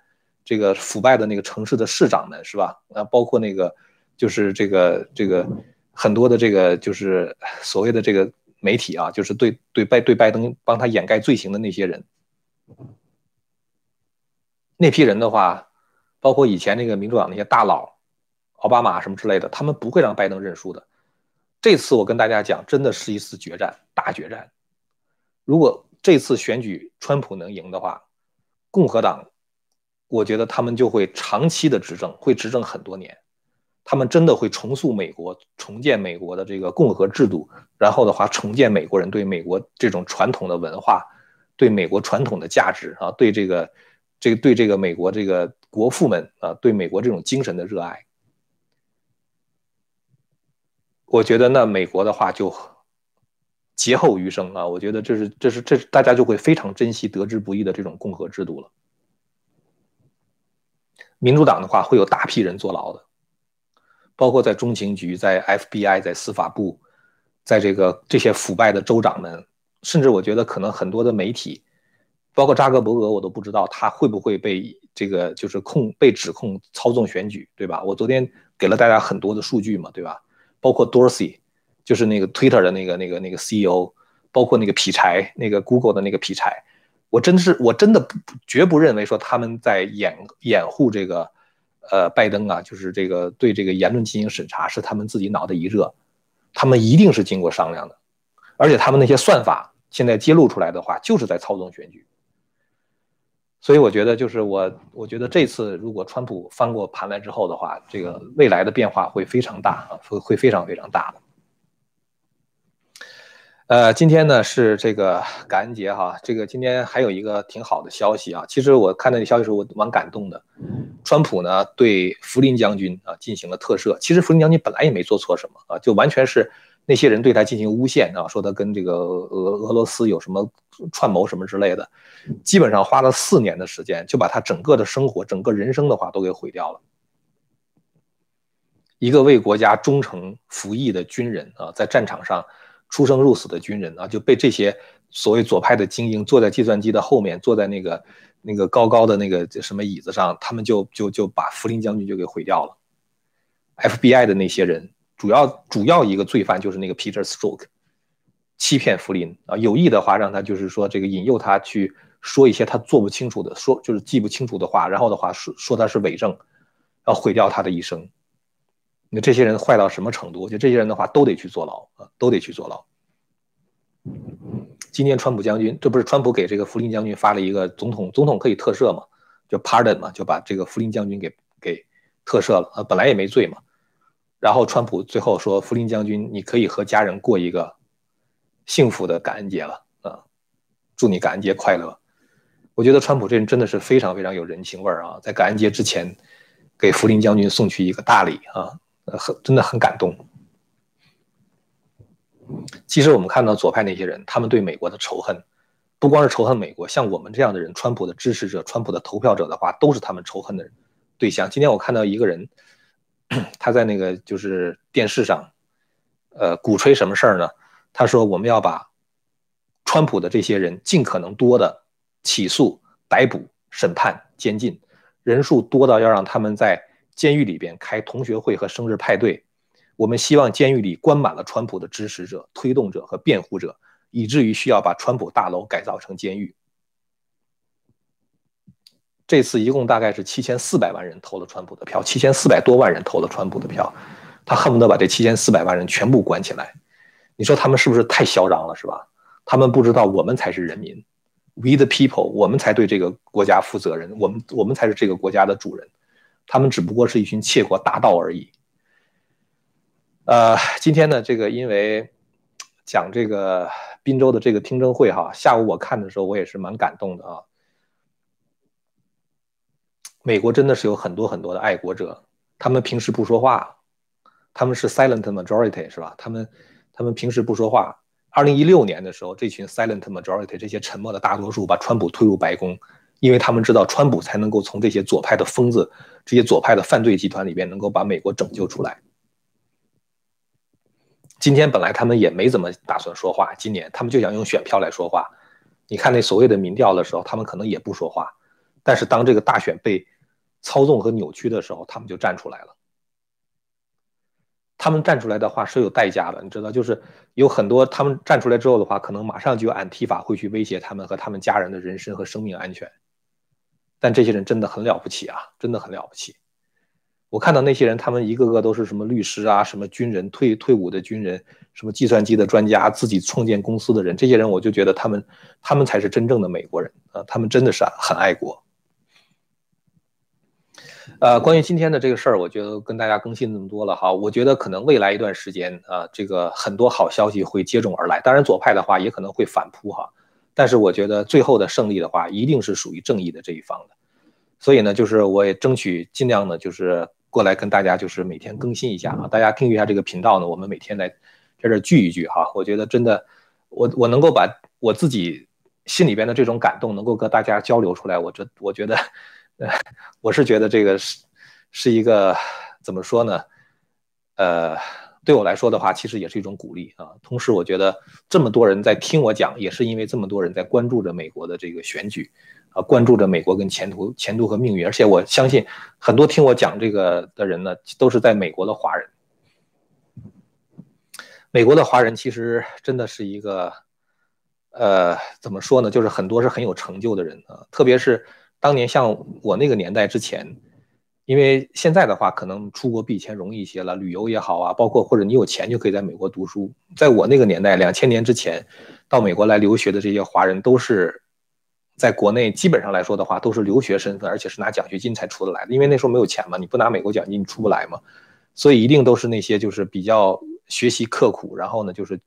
这个腐败的那个城市的市长们是吧？啊，包括那个，就是这个这个很多的这个就是所谓的这个媒体啊，就是对对拜对拜登帮他掩盖罪行的那些人，那批人的话，包括以前那个民主党那些大佬，奥巴马什么之类的，他们不会让拜登认输的。这次我跟大家讲，真的是一次决战，大决战。如果这次选举川普能赢的话，共和党。我觉得他们就会长期的执政，会执政很多年，他们真的会重塑美国，重建美国的这个共和制度，然后的话重建美国人对美国这种传统的文化，对美国传统的价值啊，对这个，这个对这个美国这个国父们啊，对美国这种精神的热爱，我觉得那美国的话就劫后余生啊，我觉得这是这是这大家就会非常珍惜得之不易的这种共和制度了。民主党的话会有大批人坐牢的，包括在中情局、在 FBI、在司法部，在这个这些腐败的州长们，甚至我觉得可能很多的媒体，包括扎克伯格，我都不知道他会不会被这个就是控被指控操纵选举，对吧？我昨天给了大家很多的数据嘛，对吧？包括 Dorsey，就是那个 Twitter 的那个那个那个 CEO，包括那个劈柴，那个 Google 的那个劈柴。我真的是，我真的不绝不认为说他们在掩掩护这个，呃，拜登啊，就是这个对这个言论进行审查，是他们自己脑袋一热，他们一定是经过商量的，而且他们那些算法现在揭露出来的话，就是在操纵选举。所以我觉得，就是我，我觉得这次如果川普翻过盘来之后的话，这个未来的变化会非常大啊，会会非常非常大的。呃，今天呢是这个感恩节哈，这个今天还有一个挺好的消息啊。其实我看到那消息时候，我蛮感动的。川普呢对福林将军啊进行了特赦。其实福林将军本来也没做错什么啊，就完全是那些人对他进行诬陷啊，说他跟这个俄俄罗斯有什么串谋什么之类的，基本上花了四年的时间，就把他整个的生活、整个人生的话都给毁掉了。一个为国家忠诚服役的军人啊，在战场上。出生入死的军人啊，就被这些所谓左派的精英坐在计算机的后面，坐在那个那个高高的那个什么椅子上，他们就就就把福林将军就给毁掉了。FBI 的那些人，主要主要一个罪犯就是那个 Peter Stroke，欺骗福林啊，有意的话让他就是说这个引诱他去说一些他做不清楚的，说就是记不清楚的话，然后的话说说他是伪证，要毁掉他的一生。那这些人坏到什么程度？就这些人的话都得去坐牢啊，都得去坐牢。今天川普将军，这不是川普给这个福林将军发了一个总统，总统可以特赦嘛？就 pardon 嘛，就把这个福林将军给给特赦了啊，本来也没罪嘛。然后川普最后说，福林将军，你可以和家人过一个幸福的感恩节了啊，祝你感恩节快乐。我觉得川普这人真的是非常非常有人情味儿啊，在感恩节之前给福林将军送去一个大礼啊。很真的很感动。其实我们看到左派那些人，他们对美国的仇恨，不光是仇恨美国，像我们这样的人，川普的支持者、川普的投票者的话，都是他们仇恨的对象。今天我看到一个人，他在那个就是电视上，呃，鼓吹什么事儿呢？他说我们要把川普的这些人尽可能多的起诉、逮捕、审判、监禁，人数多到要让他们在。监狱里边开同学会和生日派对，我们希望监狱里关满了川普的支持者、推动者和辩护者，以至于需要把川普大楼改造成监狱。这次一共大概是七千四百万人投了川普的票，七千四百多万人投了川普的票，他恨不得把这七千四百万人全部关起来。你说他们是不是太嚣张了，是吧？他们不知道我们才是人民，We the people，我们才对这个国家负责任，我们我们才是这个国家的主人，他们只不过是一群窃国大盗而已。呃，今天呢，这个因为讲这个滨州的这个听证会哈，下午我看的时候我也是蛮感动的啊。美国真的是有很多很多的爱国者，他们平时不说话，他们是 silent majority 是吧？他们他们平时不说话。二零一六年的时候，这群 silent majority 这些沉默的大多数把川普推入白宫，因为他们知道川普才能够从这些左派的疯子、这些左派的犯罪集团里边能够把美国拯救出来。今天本来他们也没怎么打算说话，今年他们就想用选票来说话。你看那所谓的民调的时候，他们可能也不说话，但是当这个大选被操纵和扭曲的时候，他们就站出来了。他们站出来的话是有代价的，你知道，就是有很多他们站出来之后的话，可能马上就有安提法会去威胁他们和他们家人的人身和生命安全。但这些人真的很了不起啊，真的很了不起。我看到那些人，他们一个个都是什么律师啊，什么军人退退伍的军人，什么计算机的专家，自己创建公司的人，这些人我就觉得他们他们才是真正的美国人啊，他们真的是很爱国。呃，关于今天的这个事儿，我觉得跟大家更新这么多了哈。我觉得可能未来一段时间啊，这个很多好消息会接踵而来。当然，左派的话也可能会反扑哈。但是我觉得最后的胜利的话，一定是属于正义的这一方的。所以呢，就是我也争取尽量呢，就是过来跟大家就是每天更新一下啊。大家订阅一下这个频道呢，我们每天来在这聚一聚哈。我觉得真的，我我能够把我自己心里边的这种感动能够跟大家交流出来，我这我觉得。呃，我是觉得这个是是一个怎么说呢？呃，对我来说的话，其实也是一种鼓励啊。同时，我觉得这么多人在听我讲，也是因为这么多人在关注着美国的这个选举啊，关注着美国跟前途、前途和命运。而且我相信很多听我讲这个的人呢，都是在美国的华人。美国的华人其实真的是一个，呃，怎么说呢？就是很多是很有成就的人啊，特别是。当年像我那个年代之前，因为现在的话可能出国避钱容易一些了，旅游也好啊，包括或者你有钱就可以在美国读书。在我那个年代，两千年之前，到美国来留学的这些华人都是在国内基本上来说的话都是留学身份，而且是拿奖学金才出得来的。因为那时候没有钱嘛，你不拿美国奖金你出不来嘛，所以一定都是那些就是比较学习刻苦，然后呢就是，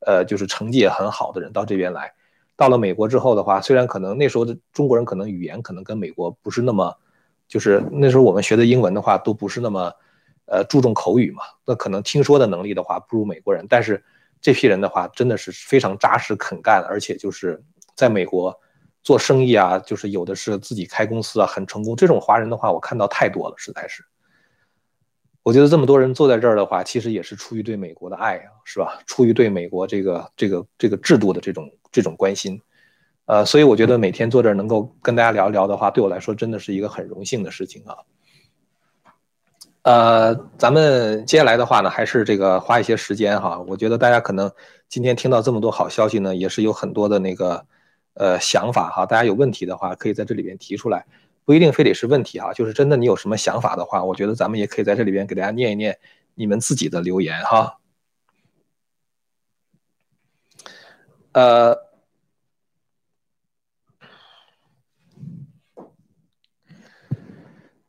呃就是成绩也很好的人到这边来。到了美国之后的话，虽然可能那时候的中国人可能语言可能跟美国不是那么，就是那时候我们学的英文的话都不是那么，呃注重口语嘛，那可能听说的能力的话不如美国人。但是这批人的话真的是非常扎实肯干，而且就是在美国做生意啊，就是有的是自己开公司啊，很成功。这种华人的话我看到太多了，实在是。我觉得这么多人坐在这儿的话，其实也是出于对美国的爱啊，是吧？出于对美国这个这个这个制度的这种这种关心，呃，所以我觉得每天坐这儿能够跟大家聊一聊的话，对我来说真的是一个很荣幸的事情啊。呃，咱们接下来的话呢，还是这个花一些时间哈。我觉得大家可能今天听到这么多好消息呢，也是有很多的那个呃想法哈。大家有问题的话，可以在这里边提出来。不一定非得是问题哈，就是真的你有什么想法的话，我觉得咱们也可以在这里边给大家念一念你们自己的留言哈。呃，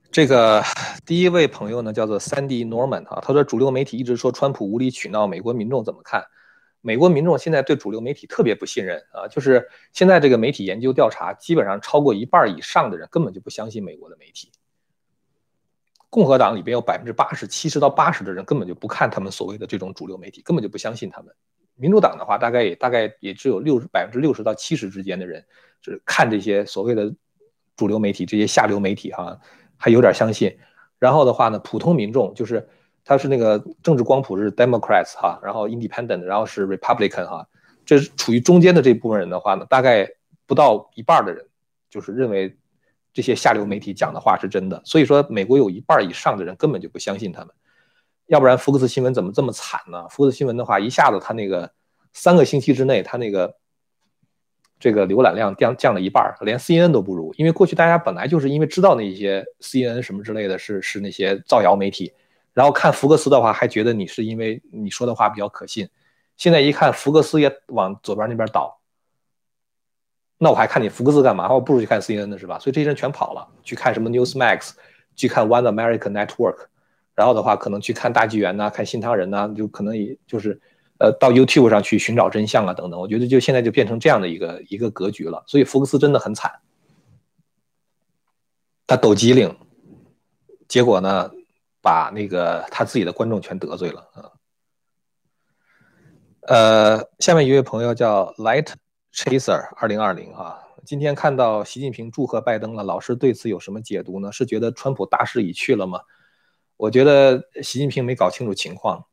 这个第一位朋友呢叫做 Sandy Norman 啊，他说主流媒体一直说川普无理取闹，美国民众怎么看？美国民众现在对主流媒体特别不信任啊，就是现在这个媒体研究调查，基本上超过一半以上的人根本就不相信美国的媒体。共和党里边有百分之八十七十到八十的人根本就不看他们所谓的这种主流媒体，根本就不相信他们。民主党的话，大概也大概也只有六十百分之六十到七十之间的人是看这些所谓的主流媒体，这些下流媒体哈，还有点相信。然后的话呢，普通民众就是。他是那个政治光谱是 Democrats 哈，然后 Independent，然后是 Republican 哈，这是处于中间的这部分人的话呢，大概不到一半的人就是认为这些下流媒体讲的话是真的。所以说，美国有一半以上的人根本就不相信他们。要不然福克斯新闻怎么这么惨呢？福克斯新闻的话，一下子他那个三个星期之内，他那个这个浏览量降降了一半，连 CNN 都不如。因为过去大家本来就是因为知道那些 CNN 什么之类的是是那些造谣媒体，然后看福克斯的话还觉得你是因为你说的话比较可信。现在一看福克斯也往左边那边倒，那我还看你福克斯干嘛？我不如去看 CNN 的是吧？所以这些人全跑了，去看什么 Newsmax，去看 One American Network。然后的话，可能去看大纪元呐，看新唐人呐，就可能也就是，呃，到 YouTube 上去寻找真相啊，等等。我觉得就现在就变成这样的一个一个格局了。所以福克斯真的很惨，他抖机灵，结果呢，把那个他自己的观众全得罪了啊。呃，下面一位朋友叫 Light Chaser 二零二零哈，今天看到习近平祝贺拜登了，老师对此有什么解读呢？是觉得川普大势已去了吗？我觉得习近平没搞清楚情况，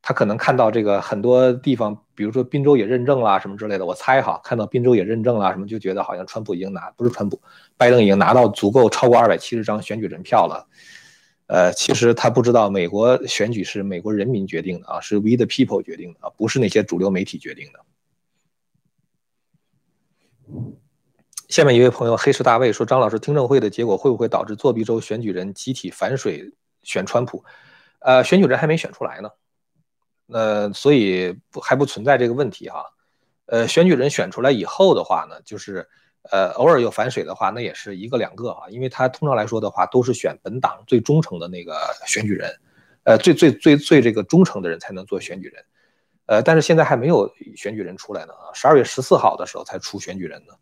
他可能看到这个很多地方，比如说滨州也认证了什么之类的。我猜哈，看到滨州也认证了什么，就觉得好像川普已经拿不是川普，拜登已经拿到足够超过二百七十张选举人票了。呃，其实他不知道美国选举是美国人民决定的啊，是 We the People 决定的啊，不是那些主流媒体决定的。下面一位朋友黑石大卫说：“张老师，听证会的结果会不会导致作弊州选举人集体反水？”选川普，呃，选举人还没选出来呢，呃，所以还不存在这个问题哈，呃，选举人选出来以后的话呢，就是呃，偶尔有反水的话，那也是一个两个啊，因为他通常来说的话，都是选本党最忠诚的那个选举人，呃，最最最最这个忠诚的人才能做选举人，呃，但是现在还没有选举人出来呢啊，十二月十四号的时候才出选举人呢，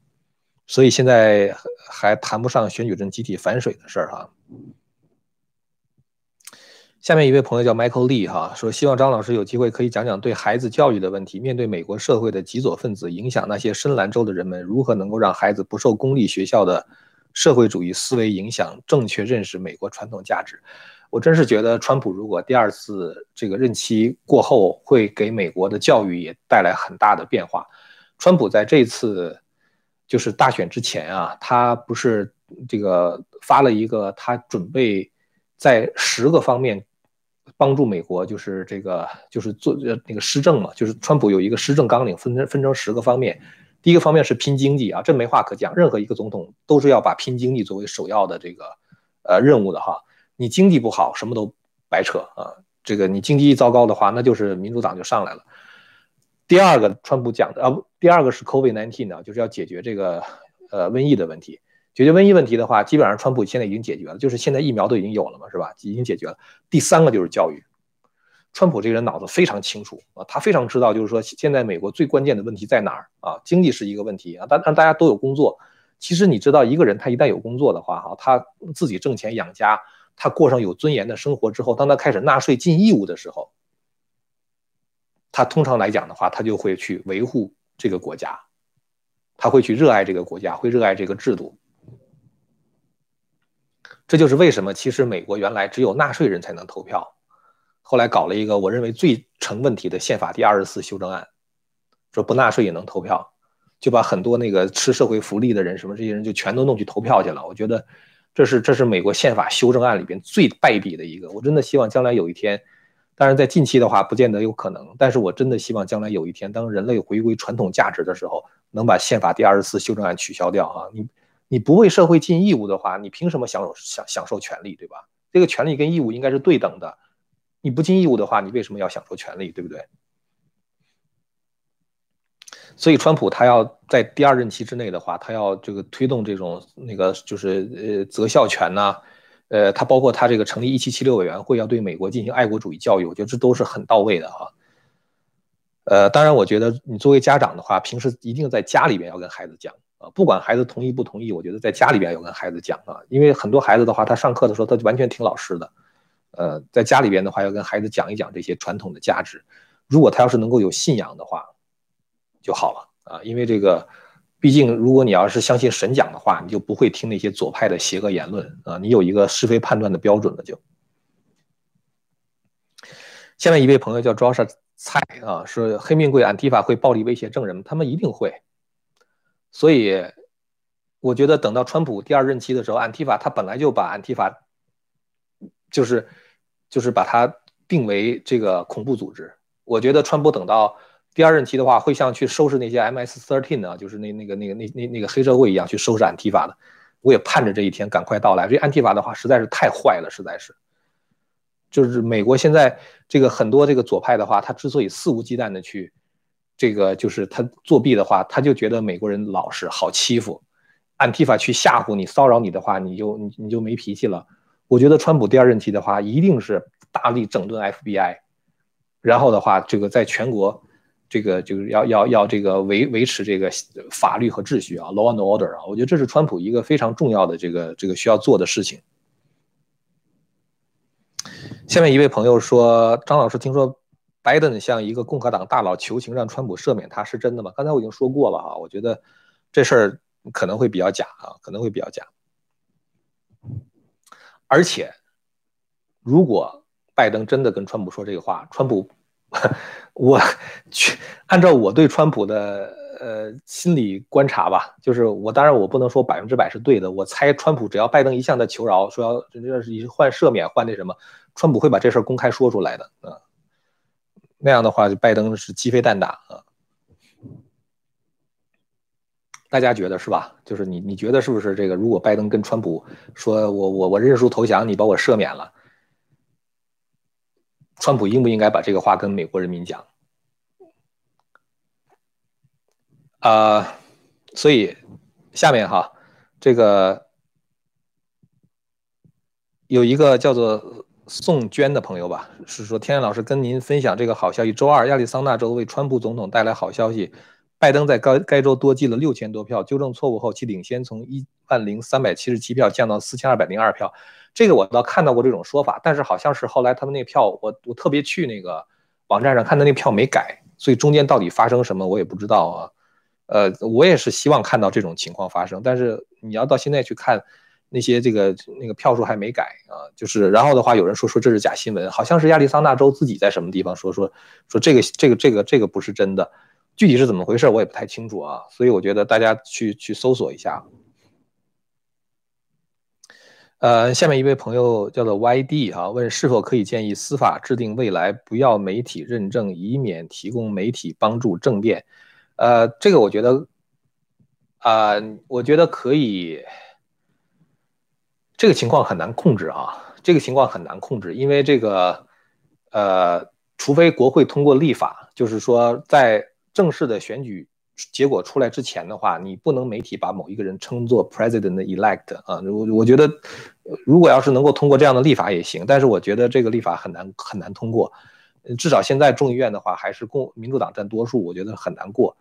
所以现在还谈不上选举人集体反水的事儿哈。下面一位朋友叫 Michael Lee 哈，说希望张老师有机会可以讲讲对孩子教育的问题。面对美国社会的极左分子影响，那些深蓝州的人们如何能够让孩子不受公立学校的社会主义思维影响，正确认识美国传统价值？我真是觉得，川普如果第二次这个任期过后，会给美国的教育也带来很大的变化。川普在这次就是大选之前啊，他不是这个发了一个他准备在十个方面。帮助美国就是这个，就是做呃那个施政嘛，就是川普有一个施政纲领，分分成十个方面。第一个方面是拼经济啊，这没话可讲，任何一个总统都是要把拼经济作为首要的这个呃任务的哈。你经济不好，什么都白扯啊。这个你经济一糟糕的话，那就是民主党就上来了。第二个，川普讲的啊，第二个是 COVID-19 呢，就是要解决这个呃瘟疫的问题。解决瘟疫问题的话，基本上川普现在已经解决了，就是现在疫苗都已经有了嘛，是吧？已经解决了。第三个就是教育，川普这个人脑子非常清楚啊，他非常知道，就是说现在美国最关键的问题在哪儿啊？经济是一个问题啊，但让大家都有工作。其实你知道，一个人他一旦有工作的话，哈，他自己挣钱养家，他过上有尊严的生活之后，当他开始纳税尽义务的时候，他通常来讲的话，他就会去维护这个国家，他会去热爱这个国家，会热爱这个制度。这就是为什么，其实美国原来只有纳税人才能投票，后来搞了一个我认为最成问题的宪法第二十四修正案，说不纳税也能投票，就把很多那个吃社会福利的人什么这些人就全都弄去投票去了。我觉得这是这是美国宪法修正案里边最败笔的一个。我真的希望将来有一天，当然在近期的话不见得有可能，但是我真的希望将来有一天，当人类回归传统价值的时候，能把宪法第二十四修正案取消掉啊！你。你不为社会尽义务的话，你凭什么享受享享受权利，对吧？这个权利跟义务应该是对等的。你不尽义务的话，你为什么要享受权利，对不对？所以，川普他要在第二任期之内的话，他要这个推动这种那个就是呃择校权呐，呃，他包括他这个成立一七七六委员会，要对美国进行爱国主义教育，我觉得这都是很到位的哈。呃，当然，我觉得你作为家长的话，平时一定在家里边要跟孩子讲。啊，不管孩子同意不同意，我觉得在家里边要跟孩子讲啊，因为很多孩子的话，他上课的时候他就完全听老师的，呃，在家里边的话要跟孩子讲一讲这些传统的价值，如果他要是能够有信仰的话，就好了啊，因为这个，毕竟如果你要是相信神讲的话，你就不会听那些左派的邪恶言论啊，你有一个是非判断的标准了就。下面一位朋友叫 Joshua 蔡啊，说黑命贵 Antifa 会暴力威胁证人？他们一定会。所以，我觉得等到川普第二任期的时候，安提法他本来就把安提法，就是就是把他定为这个恐怖组织。我觉得川普等到第二任期的话，会像去收拾那些 MS-13 啊，就是那那个那个那那那个黑社会一样去收拾安提法的。我也盼着这一天赶快到来。这安提法的话实在是太坏了，实在是。就是美国现在这个很多这个左派的话，他之所以肆无忌惮的去这个就是他作弊的话，他就觉得美国人老实好欺负。安提法去吓唬你、骚扰你的话，你就你你就没脾气了。我觉得川普第二任期的话，一定是大力整顿 FBI。然后的话，这个在全国，这个就是要要要这个维维持这个法律和秩序啊，law and order 啊，我觉得这是川普一个非常重要的这个这个需要做的事情。下面一位朋友说：“张老师，听说拜登向一个共和党大佬求情，让川普赦免他，是真的吗？”刚才我已经说过了啊，我觉得这事儿可能会比较假啊，可能会比较假。而且，如果拜登真的跟川普说这个话，川普，我去按照我对川普的呃心理观察吧，就是我当然我不能说百分之百是对的，我猜川普只要拜登一向在求饶，说要这是换赦免换那什么，川普会把这事公开说出来的啊，那样的话，拜登是鸡飞蛋打啊，大家觉得是吧？就是你你觉得是不是这个？如果拜登跟川普说我我我认输投降，你把我赦免了。川普应不应该把这个话跟美国人民讲？啊，所以下面哈，这个有一个叫做宋娟的朋友吧，是说天然老师跟您分享这个好消息：周二，亚利桑那州为川普总统带来好消息，拜登在该该州多积了六千多票，纠正错误后，其领先从一万零三百七十七票降到四千二百零二票。这个我倒看到过这种说法，但是好像是后来他们那票，我我特别去那个网站上看，他那票没改，所以中间到底发生什么我也不知道啊。呃，我也是希望看到这种情况发生，但是你要到现在去看那些这个那个票数还没改啊，就是然后的话有人说说这是假新闻，好像是亚利桑那州自己在什么地方说说说这个这个这个这个不是真的，具体是怎么回事我也不太清楚啊，所以我觉得大家去去搜索一下。呃，下面一位朋友叫做 YD 啊，问是否可以建议司法制定未来不要媒体认证，以免提供媒体帮助政变。呃，这个我觉得，啊，我觉得可以。这个情况很难控制啊，这个情况很难控制，因为这个，呃，除非国会通过立法，就是说在正式的选举。结果出来之前的话，你不能媒体把某一个人称作 president elect 啊，我我觉得，如果要是能够通过这样的立法也行，但是我觉得这个立法很难很难通过，至少现在众议院的话还是共民主党占多数，我觉得很难过。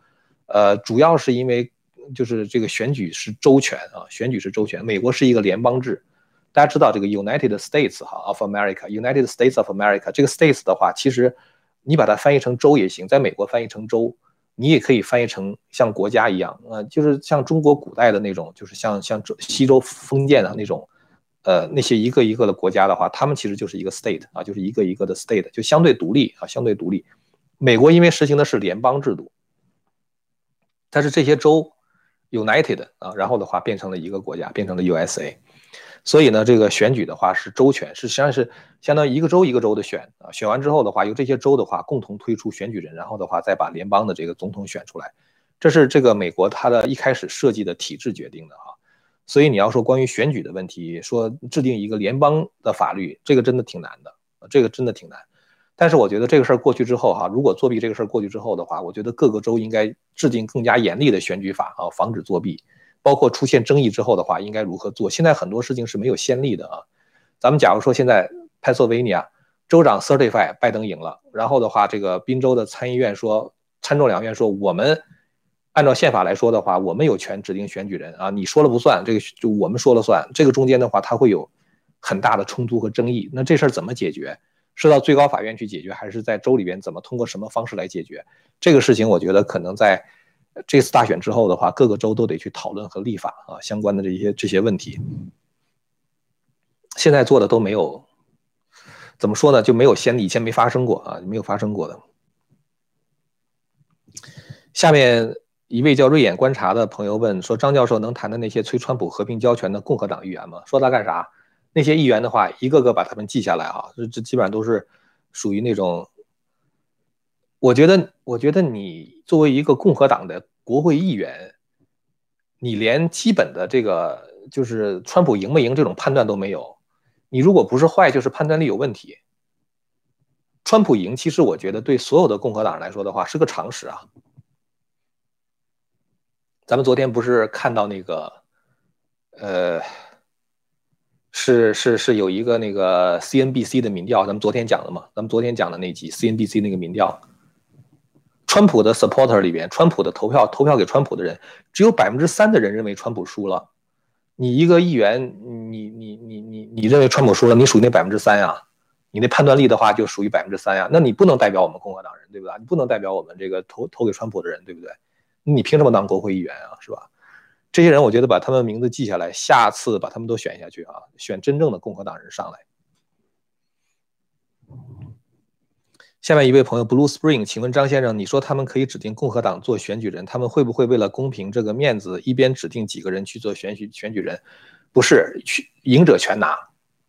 呃，主要是因为就是这个选举是周全啊，选举是周全，美国是一个联邦制，大家知道这个 United States 哈 of America，United States of America 这个 states 的话，其实你把它翻译成州也行，在美国翻译成州。你也可以翻译成像国家一样，呃，就是像中国古代的那种，就是像像西周封建的那种，呃，那些一个一个的国家的话，他们其实就是一个 state 啊，就是一个一个的 state，就相对独立啊，相对独立。美国因为实行的是联邦制度，但是这些州 united 啊，然后的话变成了一个国家，变成了 USA。所以呢，这个选举的话是州权，是实际上是相当于一个州一个州的选啊，选完之后的话，由这些州的话共同推出选举人，然后的话再把联邦的这个总统选出来，这是这个美国它的一开始设计的体制决定的哈。所以你要说关于选举的问题，说制定一个联邦的法律，这个真的挺难的，这个真的挺难。但是我觉得这个事儿过去之后哈，如果作弊这个事儿过去之后的话，我觉得各个州应该制定更加严厉的选举法啊，防止作弊。包括出现争议之后的话，应该如何做？现在很多事情是没有先例的啊。咱们假如说现在 Pennsylvania 州长 certify 拜登赢了，然后的话，这个宾州的参议院说，参众两院说，我们按照宪法来说的话，我们有权指定选举人啊，你说了不算，这个就我们说了算。这个中间的话，它会有很大的冲突和争议。那这事儿怎么解决？是到最高法院去解决，还是在州里边怎么通过什么方式来解决？这个事情，我觉得可能在。这次大选之后的话，各个州都得去讨论和立法啊，相关的这些这些问题。现在做的都没有，怎么说呢？就没有先以前没发生过啊，没有发生过的。下面一位叫瑞眼观察的朋友问说：“张教授能谈的那些催川普和平交权的共和党议员吗？说他干啥？那些议员的话，一个个把他们记下来啊，这这基本上都是属于那种，我觉得，我觉得你作为一个共和党的国会议员，你连基本的这个就是川普赢没赢这种判断都没有，你如果不是坏，就是判断力有问题。川普赢，其实我觉得对所有的共和党人来说的话是个常识啊。咱们昨天不是看到那个，呃，是是是有一个那个 CNBC 的民调，咱们昨天讲了嘛？咱们昨天讲的那集 CNBC 那个民调，川普的 supporter 里边，川普的投票投票给川普的人，只有百分之三的人认为川普输了。你一个议员，你你你你你认为川普输了，你属于那百分之三呀？你那判断力的话就属于百分之三呀？那你不能代表我们共和党人，对不对？你不能代表我们这个投投给川普的人，对不对？你凭什么当国会议员啊？是吧？这些人，我觉得把他们名字记下来，下次把他们都选下去啊，选真正的共和党人上来。下面一位朋友 Blue Spring，请问张先生，你说他们可以指定共和党做选举人，他们会不会为了公平这个面子，一边指定几个人去做选举选举人？不是，去赢者全拿。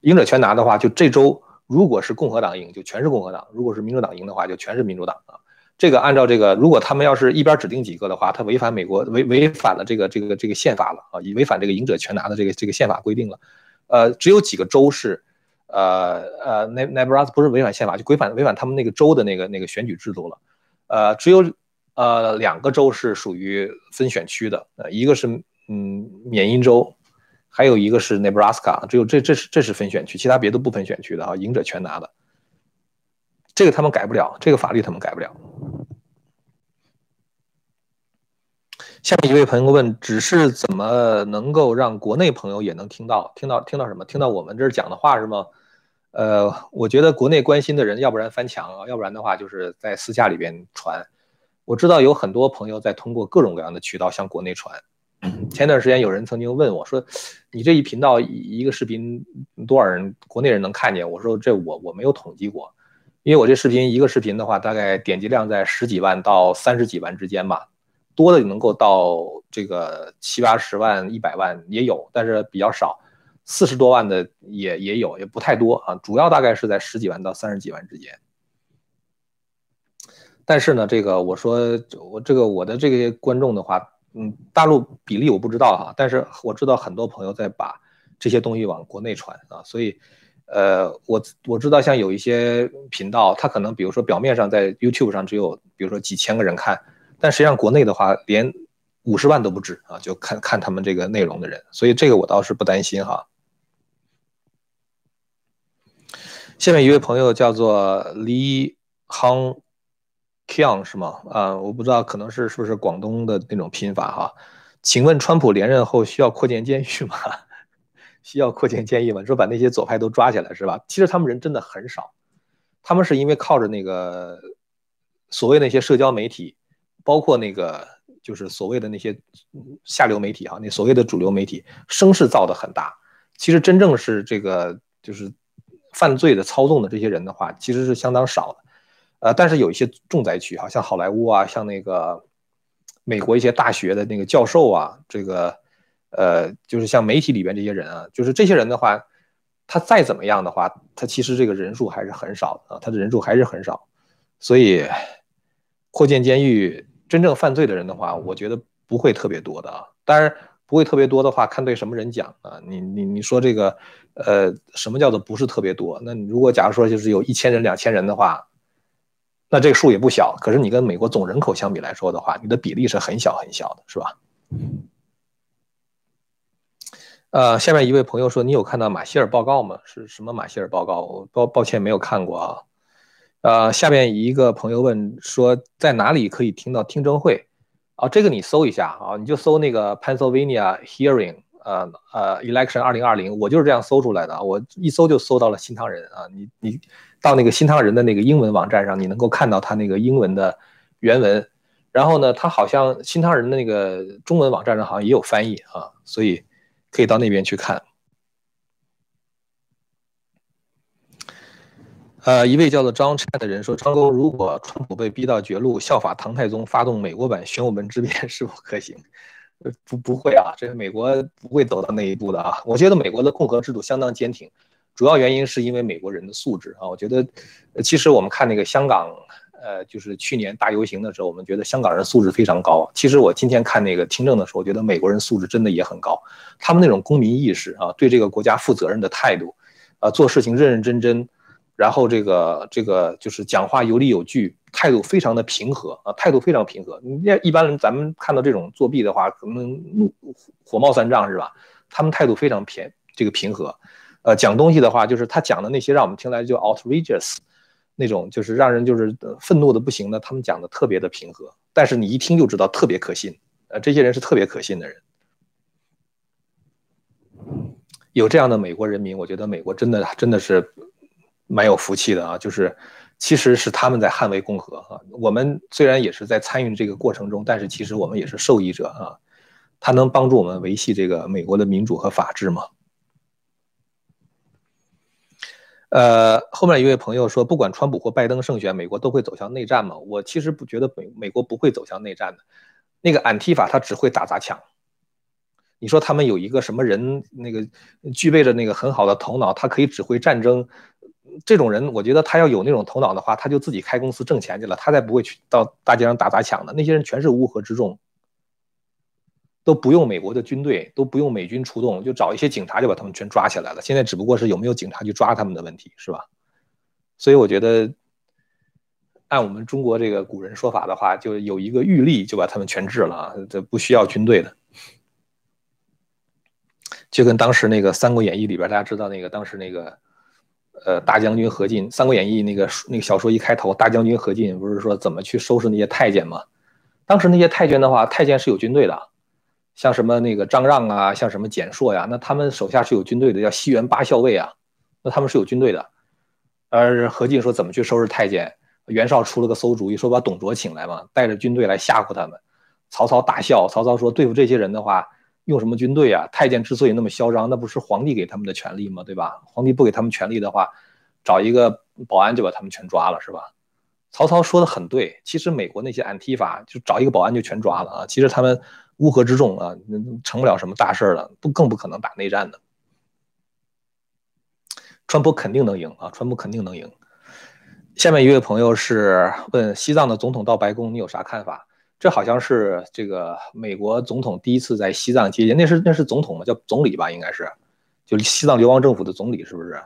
赢者全拿的话，就这周如果是共和党赢，就全是共和党；如果是民主党赢的话，就全是民主党啊。这个按照这个，如果他们要是一边指定几个的话，他违反美国违违反了这个这个这个宪法了啊，以违反这个赢者全拿的这个这个宪法规定了。呃，只有几个州是，呃呃，Nebraska 不是违反宪法，就违反违反他们那个州的那个那个选举制度了。呃，只有呃两个州是属于分选区的，呃，一个是嗯缅因州，还有一个是 Nebraska，只有这这是这是分选区，其他别的不分选区的啊，赢者全拿的。这个他们改不了，这个法律他们改不了。下面一位朋友问：只是怎么能够让国内朋友也能听到？听到听到什么？听到我们这儿讲的话是吗？呃，我觉得国内关心的人，要不然翻墙啊，要不然的话就是在私下里边传。我知道有很多朋友在通过各种各样的渠道向国内传。前段时间有人曾经问我说：“你这一频道一个视频多少人国内人能看见？”我说：“这我我没有统计过。”因为我这视频一个视频的话，大概点击量在十几万到三十几万之间吧，多的能够到这个七八十万、一百万也有，但是比较少，四十多万的也也有，也不太多啊。主要大概是在十几万到三十几万之间。但是呢，这个我说我这个我的这些观众的话，嗯，大陆比例我不知道哈，但是我知道很多朋友在把这些东西往国内传啊，所以。呃，我我知道，像有一些频道，它可能比如说表面上在 YouTube 上只有比如说几千个人看，但实际上国内的话连五十万都不止啊，就看看他们这个内容的人，所以这个我倒是不担心哈。下面一位朋友叫做李 Hang Kiang 是吗？啊，我不知道，可能是是不是广东的那种拼法哈？请问川普连任后需要扩建监狱吗？需要扩建监狱吗？说把那些左派都抓起来是吧？其实他们人真的很少，他们是因为靠着那个所谓那些社交媒体，包括那个就是所谓的那些下流媒体哈，那所谓的主流媒体声势造的很大。其实真正是这个就是犯罪的操纵的这些人的话，其实是相当少的。呃，但是有一些重灾区哈，像好莱坞啊，像那个美国一些大学的那个教授啊，这个。呃，就是像媒体里边这些人啊，就是这些人的话，他再怎么样的话，他其实这个人数还是很少的啊，他的人数还是很少，所以扩建监狱，真正犯罪的人的话，我觉得不会特别多的啊。当然不会特别多的话，看对什么人讲啊。你你你说这个，呃，什么叫做不是特别多？那你如果假如说就是有一千人、两千人的话，那这个数也不小。可是你跟美国总人口相比来说的话，你的比例是很小很小的，是吧？呃，下面一位朋友说：“你有看到马歇尔报告吗？是什么马歇尔报告？我抱抱歉没有看过啊。”呃，下面一个朋友问说：“在哪里可以听到听证会？”啊，这个你搜一下啊，你就搜那个 Pennsylvania hearing，呃呃，election 二零二零，我就是这样搜出来的。我一搜就搜到了新唐人啊，你你到那个新唐人的那个英文网站上，你能够看到他那个英文的原文。然后呢，他好像新唐人的那个中文网站上好像也有翻译啊，所以。可以到那边去看。呃，一位叫做张琛的人说：“张工，如果川普被逼到绝路，效法唐太宗发动美国版玄武门之变，是否可行？”，不，不会啊，这个美国不会走到那一步的啊。我觉得美国的共和制度相当坚挺，主要原因是因为美国人的素质啊。我觉得，其实我们看那个香港，呃，就是去年大游行的时候，我们觉得香港人素质非常高。其实我今天看那个听证的时候，我觉得美国人素质真的也很高。他们那种公民意识啊，对这个国家负责任的态度，啊，做事情认认真真，然后这个这个就是讲话有理有据，态度非常的平和啊，态度非常平和。你一般人咱们看到这种作弊的话，可能怒火冒三丈是吧？他们态度非常偏这个平和。呃，讲东西的话，就是他讲的那些让我们听来就 outrageous，那种就是让人就是愤怒的不行的。他们讲的特别的平和，但是你一听就知道特别可信。呃，这些人是特别可信的人。有这样的美国人民，我觉得美国真的真的是蛮有福气的啊！就是其实是他们在捍卫共和啊。我们虽然也是在参与这个过程中，但是其实我们也是受益者啊。他能帮助我们维系这个美国的民主和法治吗？呃，后面一位朋友说，不管川普或拜登胜选，美国都会走向内战吗？我其实不觉得美美国不会走向内战的。那个安提法他只会打砸抢。你说他们有一个什么人，那个具备着那个很好的头脑，他可以指挥战争。这种人，我觉得他要有那种头脑的话，他就自己开公司挣钱去了，他才不会去到大街上打砸抢的。那些人全是乌合之众。都不用美国的军队，都不用美军出动，就找一些警察就把他们全抓起来了。现在只不过是有没有警察去抓他们的问题，是吧？所以我觉得，按我们中国这个古人说法的话，就有一个玉立就把他们全治了啊，这不需要军队的。就跟当时那个《三国演义》里边，大家知道那个当时那个，呃，大将军何进，《三国演义》那个那个小说一开头，大将军何进不是说怎么去收拾那些太监吗？当时那些太监的话，太监是有军队的。像什么那个张让啊，像什么简硕呀，那他们手下是有军队的，叫西园八校尉啊，那他们是有军队的。而何进说怎么去收拾太监，袁绍出了个馊主意，说把董卓请来嘛，带着军队来吓唬他们。曹操大笑，曹操说对付这些人的话，用什么军队啊？太监之所以那么嚣张，那不是皇帝给他们的权利吗？对吧？皇帝不给他们权利的话，找一个保安就把他们全抓了，是吧？曹操说的很对，其实美国那些安提法就找一个保安就全抓了啊，其实他们。乌合之众啊，成不了什么大事了，不更不可能打内战的。川普肯定能赢啊，川普肯定能赢。下面一位朋友是问西藏的总统到白宫，你有啥看法？这好像是这个美国总统第一次在西藏接见，那是那是总统吗？叫总理吧，应该是，就西藏流亡政府的总理，是不是？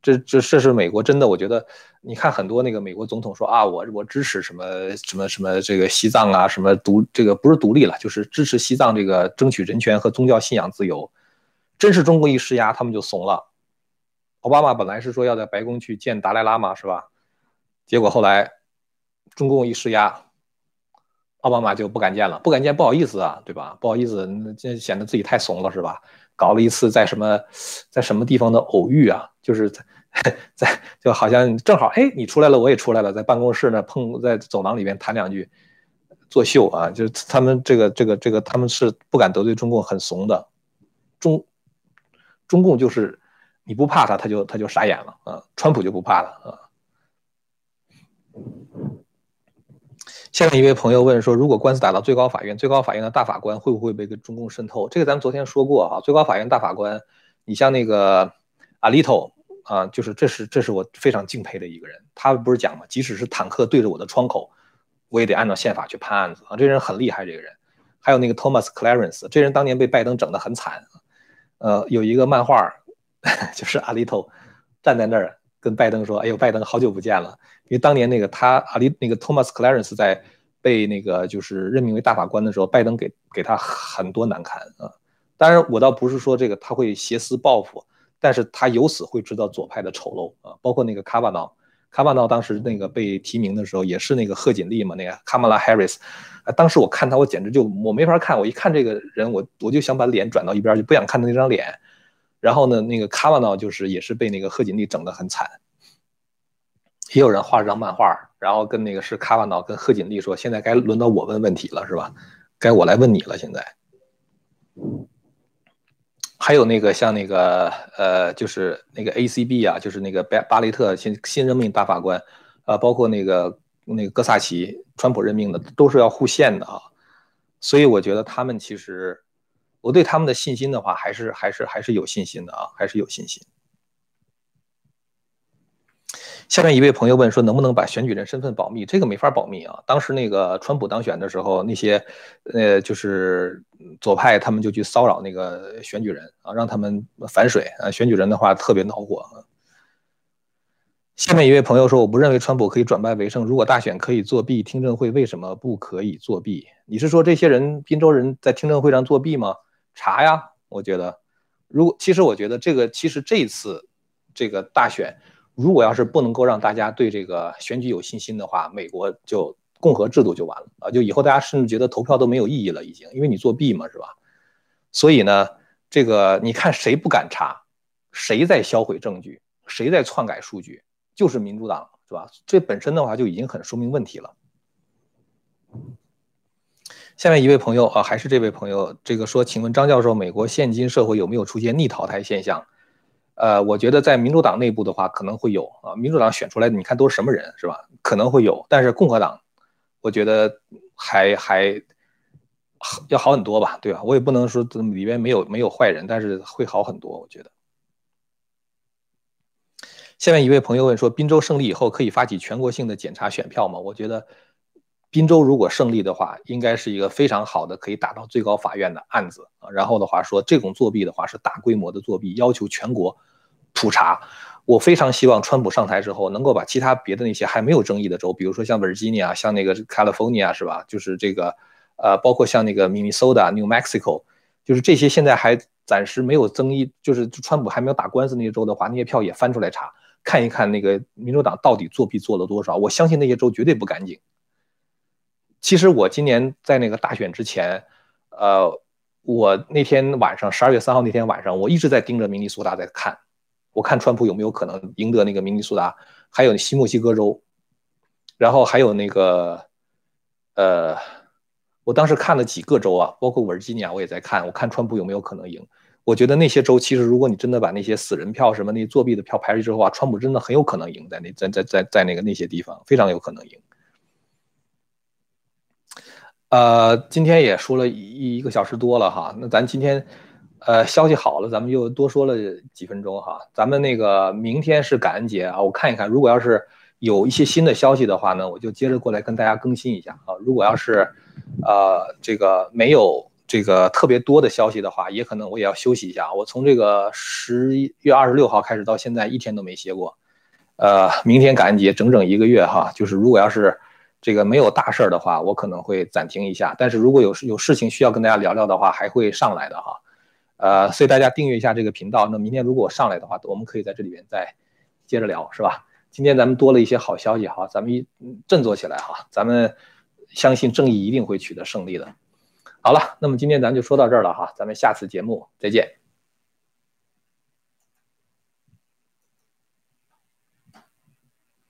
这这这是美国真的，我觉得你看很多那个美国总统说啊，我我支持什么什么什么这个西藏啊，什么独这个不是独立了，就是支持西藏这个争取人权和宗教信仰自由。真是中国一施压，他们就怂了。奥巴马本来是说要在白宫去见达赖喇嘛，是吧？结果后来中共一施压，奥巴马就不敢见了，不敢见不好意思啊，对吧？不好意思，这显得自己太怂了，是吧？搞了一次在什么在什么地方的偶遇啊，就是在。就好像正好哎，你出来了，我也出来了，在办公室呢碰在走廊里面谈两句，作秀啊，就是他们这个这个这个他们是不敢得罪中共，很怂的，中中共就是你不怕他，他就他就傻眼了啊，川普就不怕了啊。下面一位朋友问说，如果官司打到最高法院，最高法院的大法官会不会被跟中共渗透？这个咱们昨天说过啊，最高法院大法官，你像那个阿里头。啊，就是这是这是我非常敬佩的一个人。他不是讲嘛，即使是坦克对着我的窗口，我也得按照宪法去判案子啊。这人很厉害，这个人。还有那个 Thomas Clarence，这人当年被拜登整得很惨。呃，有一个漫画，就是阿里头站在那儿跟拜登说：“哎呦，拜登好久不见了。”因为当年那个他阿里那个 Thomas Clarence 在被那个就是任命为大法官的时候，拜登给给他很多难堪啊。当然，我倒不是说这个他会挟私报复。但是他由此会知道左派的丑陋啊，包括那个卡瓦诺，卡瓦诺当时那个被提名的时候也是那个贺锦丽嘛，那个卡马拉·哈里斯，啊，当时我看他，我简直就我没法看，我一看这个人，我我就想把脸转到一边，就不想看他那张脸。然后呢，那个卡瓦诺就是也是被那个贺锦丽整得很惨。也有人画了张漫画，然后跟那个是卡瓦诺跟贺锦丽说，现在该轮到我问问题了，是吧？该我来问你了，现在。还有那个像那个呃，就是那个 ACB 啊，就是那个巴巴雷特新新任命大法官，啊，包括那个那个哥萨奇，川普任命的都是要护宪的啊，所以我觉得他们其实，我对他们的信心的话，还是还是还是有信心的啊，还是有信心。下面一位朋友问说，能不能把选举人身份保密？这个没法保密啊。当时那个川普当选的时候，那些呃就是左派他们就去骚扰那个选举人啊，让他们反水啊。选举人的话特别恼火啊。下面一位朋友说，我不认为川普可以转败为胜。如果大选可以作弊，听证会为什么不可以作弊？你是说这些人滨州人在听证会上作弊吗？查呀，我觉得，如果其实我觉得这个其实这次这个大选。如果要是不能够让大家对这个选举有信心的话，美国就共和制度就完了啊！就以后大家甚至觉得投票都没有意义了，已经，因为你作弊嘛，是吧？所以呢，这个你看谁不敢查，谁在销毁证据，谁在篡改数据，就是民主党，是吧？这本身的话就已经很说明问题了。下面一位朋友啊，还是这位朋友，这个说，请问张教授，美国现今社会有没有出现逆淘汰现象？呃，我觉得在民主党内部的话，可能会有啊。民主党选出来的，你看都是什么人，是吧？可能会有，但是共和党，我觉得还还要好很多吧，对吧？我也不能说里边没有没有坏人，但是会好很多，我觉得。下面一位朋友问说，滨州胜利以后可以发起全国性的检查选票吗？我觉得，滨州如果胜利的话，应该是一个非常好的可以打到最高法院的案子啊。然后的话说，这种作弊的话是大规模的作弊，要求全国。普查，我非常希望川普上台之后能够把其他别的那些还没有争议的州，比如说像 Virginia、像那个 California 是吧？就是这个，呃，包括像那个 Minnesota、New Mexico，就是这些现在还暂时没有争议，就是川普还没有打官司那些州的话，那些票也翻出来查，看一看那个民主党到底作弊做了多少。我相信那些州绝对不干净。其实我今年在那个大选之前，呃，我那天晚上十二月三号那天晚上，我一直在盯着明尼苏达在看。我看川普有没有可能赢得那个明尼苏达，还有新墨西哥州，然后还有那个，呃，我当时看了几个州啊，包括维吉尼亚，我也在看，我看川普有没有可能赢。我觉得那些州其实，如果你真的把那些死人票什么那作弊的票排出去之后啊，川普真的很有可能赢在那在在在在那个那些地方，非常有可能赢。呃，今天也说了一一个小时多了哈，那咱今天。呃，消息好了，咱们又多说了几分钟哈。咱们那个明天是感恩节啊，我看一看，如果要是有一些新的消息的话呢，我就接着过来跟大家更新一下啊。如果要是呃这个没有这个特别多的消息的话，也可能我也要休息一下。我从这个十一月二十六号开始到现在一天都没歇过，呃，明天感恩节整整一个月哈。就是如果要是这个没有大事儿的话，我可能会暂停一下。但是如果有有事情需要跟大家聊聊的话，还会上来的哈。呃，所以大家订阅一下这个频道。那明天如果我上来的话，我们可以在这里边再接着聊，是吧？今天咱们多了一些好消息哈，咱们一振作起来哈，咱们相信正义一定会取得胜利的。好了，那么今天咱就说到这儿了哈，咱们下次节目再见。